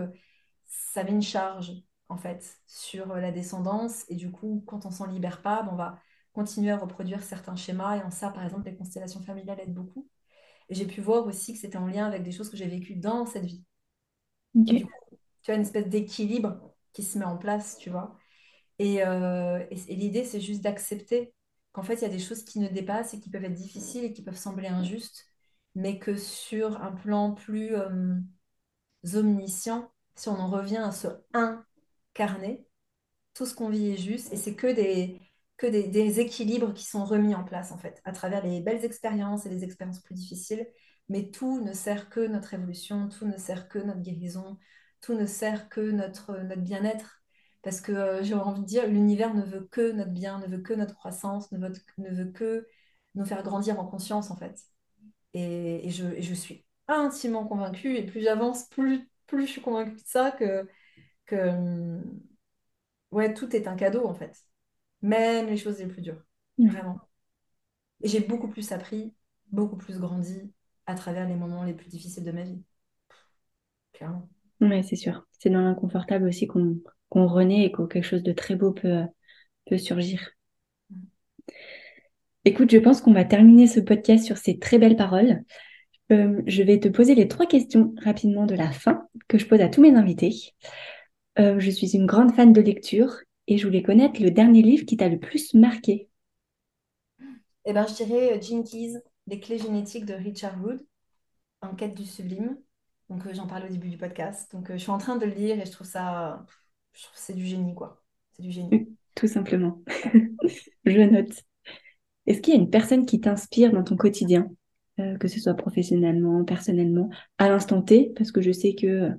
[SPEAKER 2] ça avait une charge, en fait, sur euh, la descendance. Et du coup, quand on s'en libère pas, ben, on va continuer à reproduire certains schémas. Et en ça, par exemple, les constellations familiales aident beaucoup. Et j'ai pu voir aussi que c'était en lien avec des choses que j'ai vécues dans cette vie. Et du
[SPEAKER 1] Ok.
[SPEAKER 2] coup, tu as une espèce d'équilibre qui se met en place, tu vois. Et, euh, et- et l'idée, c'est juste d'accepter qu'en fait, il y a des choses qui ne dépassent et qui peuvent être difficiles et qui peuvent sembler injustes, mais que sur un plan plus euh, omniscient, si on en revient à se incarner, tout ce qu'on vit est juste et c'est que des, que des, des équilibres qui sont remis en place, en fait, à travers les belles expériences et les expériences plus difficiles. Mais tout ne sert que notre évolution, tout ne sert que notre guérison, tout ne sert que notre, notre bien-être. Parce que euh, j'ai envie de dire, l'univers ne veut que notre bien, ne veut que notre croissance, ne veut, ne veut que nous faire grandir en conscience, en fait. Et, et je, et je suis intimement convaincue, et plus j'avance, plus, plus je suis convaincue de ça, que, que hum, ouais, tout est un cadeau, en fait même les choses les plus dures,
[SPEAKER 1] Ouais.
[SPEAKER 2] vraiment. Et j'ai beaucoup plus appris, beaucoup plus grandi à travers les moments les plus difficiles de ma vie, clairement.
[SPEAKER 1] Ouais, c'est sûr. C'est dans l'inconfortable aussi qu'on renaît et que quelque chose de très beau peut, peut surgir. Écoute, je pense qu'on va terminer ce podcast sur ces très belles paroles. Euh, je vais te poser les trois questions rapidement de la fin que je pose à tous mes invités. Euh, je suis une grande fan de lecture et je voulais connaître le dernier livre qui t'a le plus marqué.
[SPEAKER 2] Eh ben, je dirais euh, Gene Keys, Les clés génétiques de Richard Wood, En quête du sublime. Donc, euh, j'en parle au début du podcast. Donc, je suis en train de le lire et je trouve ça, je trouve que c'est du génie, quoi. C'est du génie.
[SPEAKER 1] Tout simplement. (laughs) Je note. Est-ce qu'il y a une personne qui t'inspire dans ton quotidien, euh, que ce soit professionnellement, personnellement, à l'instant T, parce que je sais que euh,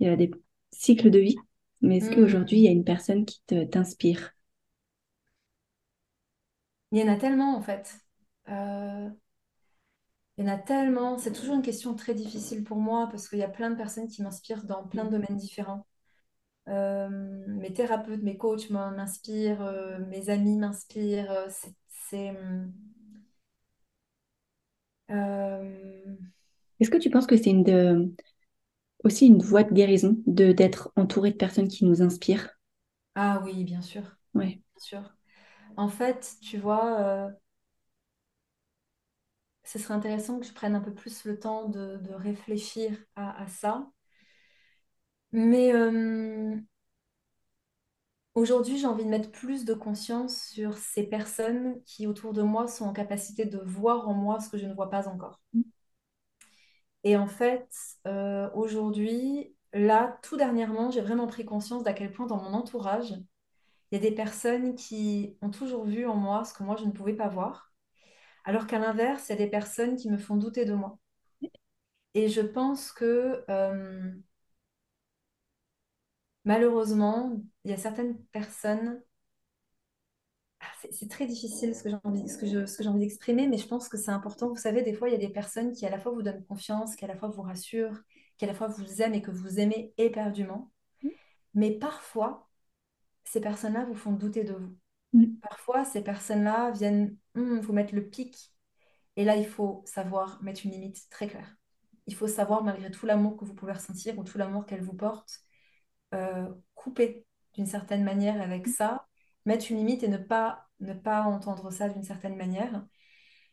[SPEAKER 1] il y a des cycles de vie, mais est-ce qu'aujourd'hui il y a une personne qui te t'inspire?
[SPEAKER 2] Il y en a tellement, en fait. Euh, il y en a tellement. C'est toujours une question très difficile pour moi parce qu'il y a plein de personnes qui m'inspirent dans plein de domaines différents. Euh, mes thérapeutes, mes coachs m'in- m'inspirent, euh, mes amis m'inspirent. C'est, c'est, euh,
[SPEAKER 1] Est-ce que tu penses que c'est une de- aussi une voie de guérison de d'être entouré de personnes qui nous inspirent?
[SPEAKER 2] Ah oui, bien sûr, bien sûr. En fait, tu vois, euh, ce serait intéressant que je prenne un peu plus le temps de, de réfléchir à, à ça. Mais euh, aujourd'hui, j'ai envie de mettre plus de conscience sur ces personnes qui, autour de moi, sont en capacité de voir en moi ce que je ne vois pas encore. Et en fait, euh, aujourd'hui, là, tout dernièrement, j'ai vraiment pris conscience d'à quel point dans mon entourage, il y a des personnes qui ont toujours vu en moi ce que moi, je ne pouvais pas voir, alors qu'à l'inverse, il y a des personnes qui me font douter de moi. Et je pense que euh, malheureusement, il y a certaines personnes, c'est très difficile ce que j'ai envie, ce que je, ce que j'ai envie d'exprimer, mais je pense que c'est important. Vous savez, des fois, il y a des personnes qui à la fois vous donnent confiance, qui à la fois vous rassurent, qui à la fois vous aiment et que vous aimez éperdument. Mm. Mais parfois, ces personnes-là vous font douter de vous. Mm. Parfois, ces personnes-là viennent hmm, vous mettre le pic. Et là, il faut savoir mettre une limite très claire. Il faut savoir, malgré tout l'amour que vous pouvez ressentir ou tout l'amour qu'elle vous porte, euh, couper d'une certaine manière avec ça, mettre une limite et ne pas, ne pas entendre ça d'une certaine manière.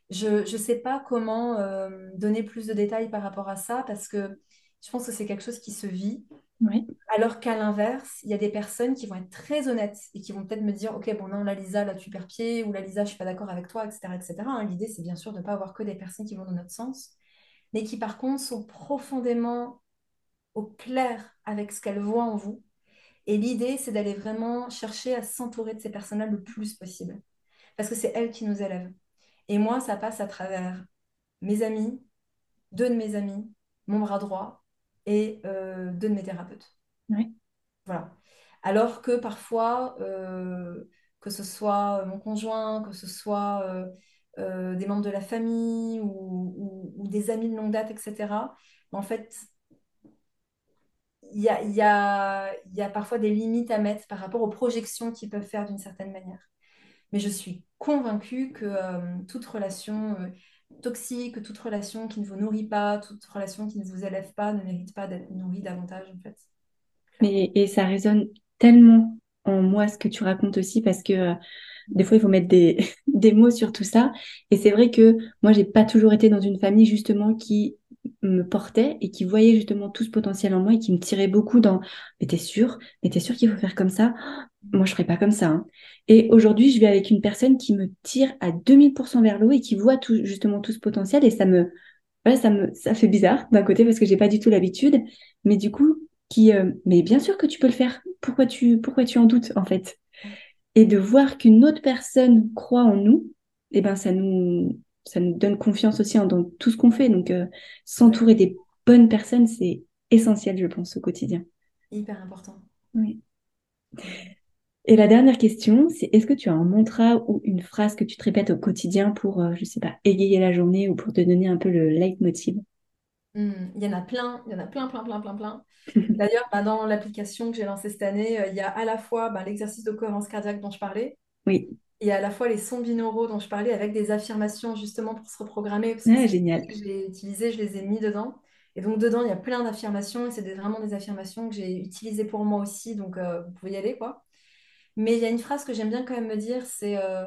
[SPEAKER 2] Je ne sais pas comment euh, donner plus de détails par rapport à ça parce que je pense que c'est quelque chose qui se vit. Oui. Alors qu'à l'inverse, il y a des personnes qui vont être très honnêtes et qui vont peut-être me dire Ok, bon, non, la Lisa, là, tu perds pied, ou la Lisa, je suis pas d'accord avec toi, etc. etc. Hein. L'idée, c'est bien sûr de ne pas avoir que des personnes qui vont dans notre sens, mais qui, par contre, sont profondément au clair avec ce qu'elles voient en vous. Et l'idée, c'est d'aller vraiment chercher à s'entourer de ces personnes-là le plus possible. Parce que c'est elles qui nous élèvent. Et moi, ça passe à travers mes amis, deux de mes amis, mon bras droit, et euh, deux de mes thérapeutes. Voilà. Alors que parfois, euh, que ce soit mon conjoint, que ce soit euh, des membres de la famille ou, des amis de longue date, etc., en fait, il y a, y, a, y a, parfois des limites à mettre par rapport aux projections qu'ils peuvent faire d'une certaine manière. Mais je suis convaincue que toute relation toxique, toute relation qui ne vous nourrit pas, toute relation qui ne vous élève pas ne mérite pas d'être nourrie davantage en fait.
[SPEAKER 1] Mais, et ça résonne tellement en moi ce que tu racontes aussi parce que euh, des fois il faut mettre des, (laughs) des mots sur tout ça et c'est vrai que moi j'ai pas toujours été dans une famille justement qui me portait et qui voyait justement tout ce potentiel en moi et qui me tirait beaucoup dans mais t'es sûr mais t'es sûr qu'il faut faire comme ça? Moi je ferais pas comme ça hein. et aujourd'hui je vis avec une personne qui me tire à 2000% vers le haut et qui voit tout justement tout ce potentiel et ça me voilà, ça me ça fait bizarre d'un côté parce que j'ai pas du tout l'habitude mais du coup qui euh, mais bien sûr que tu peux le faire. Pourquoi tu pourquoi tu en doutes en fait? Et de voir qu'une autre personne croit en nous eh ben ça nous ça nous donne confiance aussi dans tout ce qu'on fait. Donc, euh, s'entourer des bonnes personnes, c'est essentiel, je pense, au quotidien.
[SPEAKER 2] Hyper important.
[SPEAKER 1] Oui. Et la dernière question, c'est est-ce que tu as un mantra ou une phrase que tu te répètes au quotidien pour, je euh, je sais pas, égayer la journée ou pour te donner un peu le leitmotiv?
[SPEAKER 2] Hmm, Il y en a plein, il y en a plein, plein, plein, plein, plein. (laughs) D'ailleurs, bah, dans l'application que j'ai lancée cette année, euh, il y a à la fois bah, l'exercice de cohérence cardiaque dont je parlais.
[SPEAKER 1] Oui
[SPEAKER 2] et à la fois les sons binauraux dont je parlais avec des affirmations justement pour se reprogrammer.
[SPEAKER 1] Parce génial.
[SPEAKER 2] j'ai utilisé, je les ai mis dedans. Et donc dedans, il y a plein d'affirmations et c'est vraiment des affirmations que j'ai utilisées pour moi aussi. Donc euh, vous pouvez y aller quoi. Mais il y a une phrase que j'aime bien quand même me dire, c'est euh,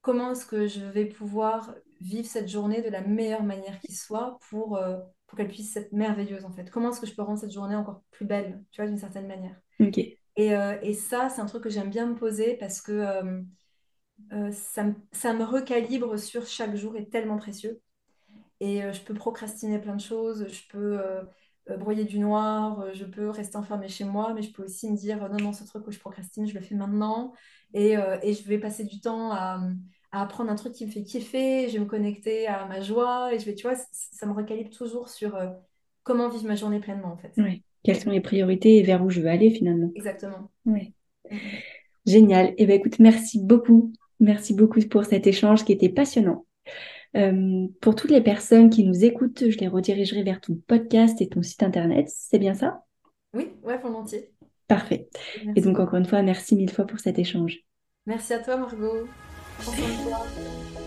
[SPEAKER 2] comment est-ce que je vais pouvoir vivre cette journée de la meilleure manière qui soit pour, euh, pour qu'elle puisse être merveilleuse en fait? Comment est-ce que je peux rendre cette journée encore plus belle, tu vois, d'une certaine manière?
[SPEAKER 1] Ok.
[SPEAKER 2] Et, et ça, c'est un truc que j'aime bien me poser parce que euh, ça, me, ça, me recalibre sur chaque jour est tellement précieux. Et euh, je peux procrastiner plein de choses, je peux euh, broyer du noir, je peux rester enfermée chez moi, mais je peux aussi me dire non, non, ce truc où je procrastine, je le fais maintenant. Et, et je vais passer du temps à, à, apprendre un truc qui me fait kiffer, je vais me connecter à ma joie, et je vais, tu vois, ça me recalibre toujours sur comment vivre ma journée pleinement, en fait.
[SPEAKER 1] Oui. Quelles sont les priorités et vers où je veux aller finalement.
[SPEAKER 2] Exactement.
[SPEAKER 1] Oui. Génial. Eh ben écoute, merci beaucoup Merci beaucoup pour cet échange qui était passionnant. Euh, pour toutes les personnes qui nous écoutent, je les redirigerai vers ton podcast et ton site internet. C'est bien ça?
[SPEAKER 2] Oui, ouais, volontiers.
[SPEAKER 1] Parfait. Et donc, encore une fois, merci mille fois pour cet échange.
[SPEAKER 2] Merci à toi, Margot. Toi.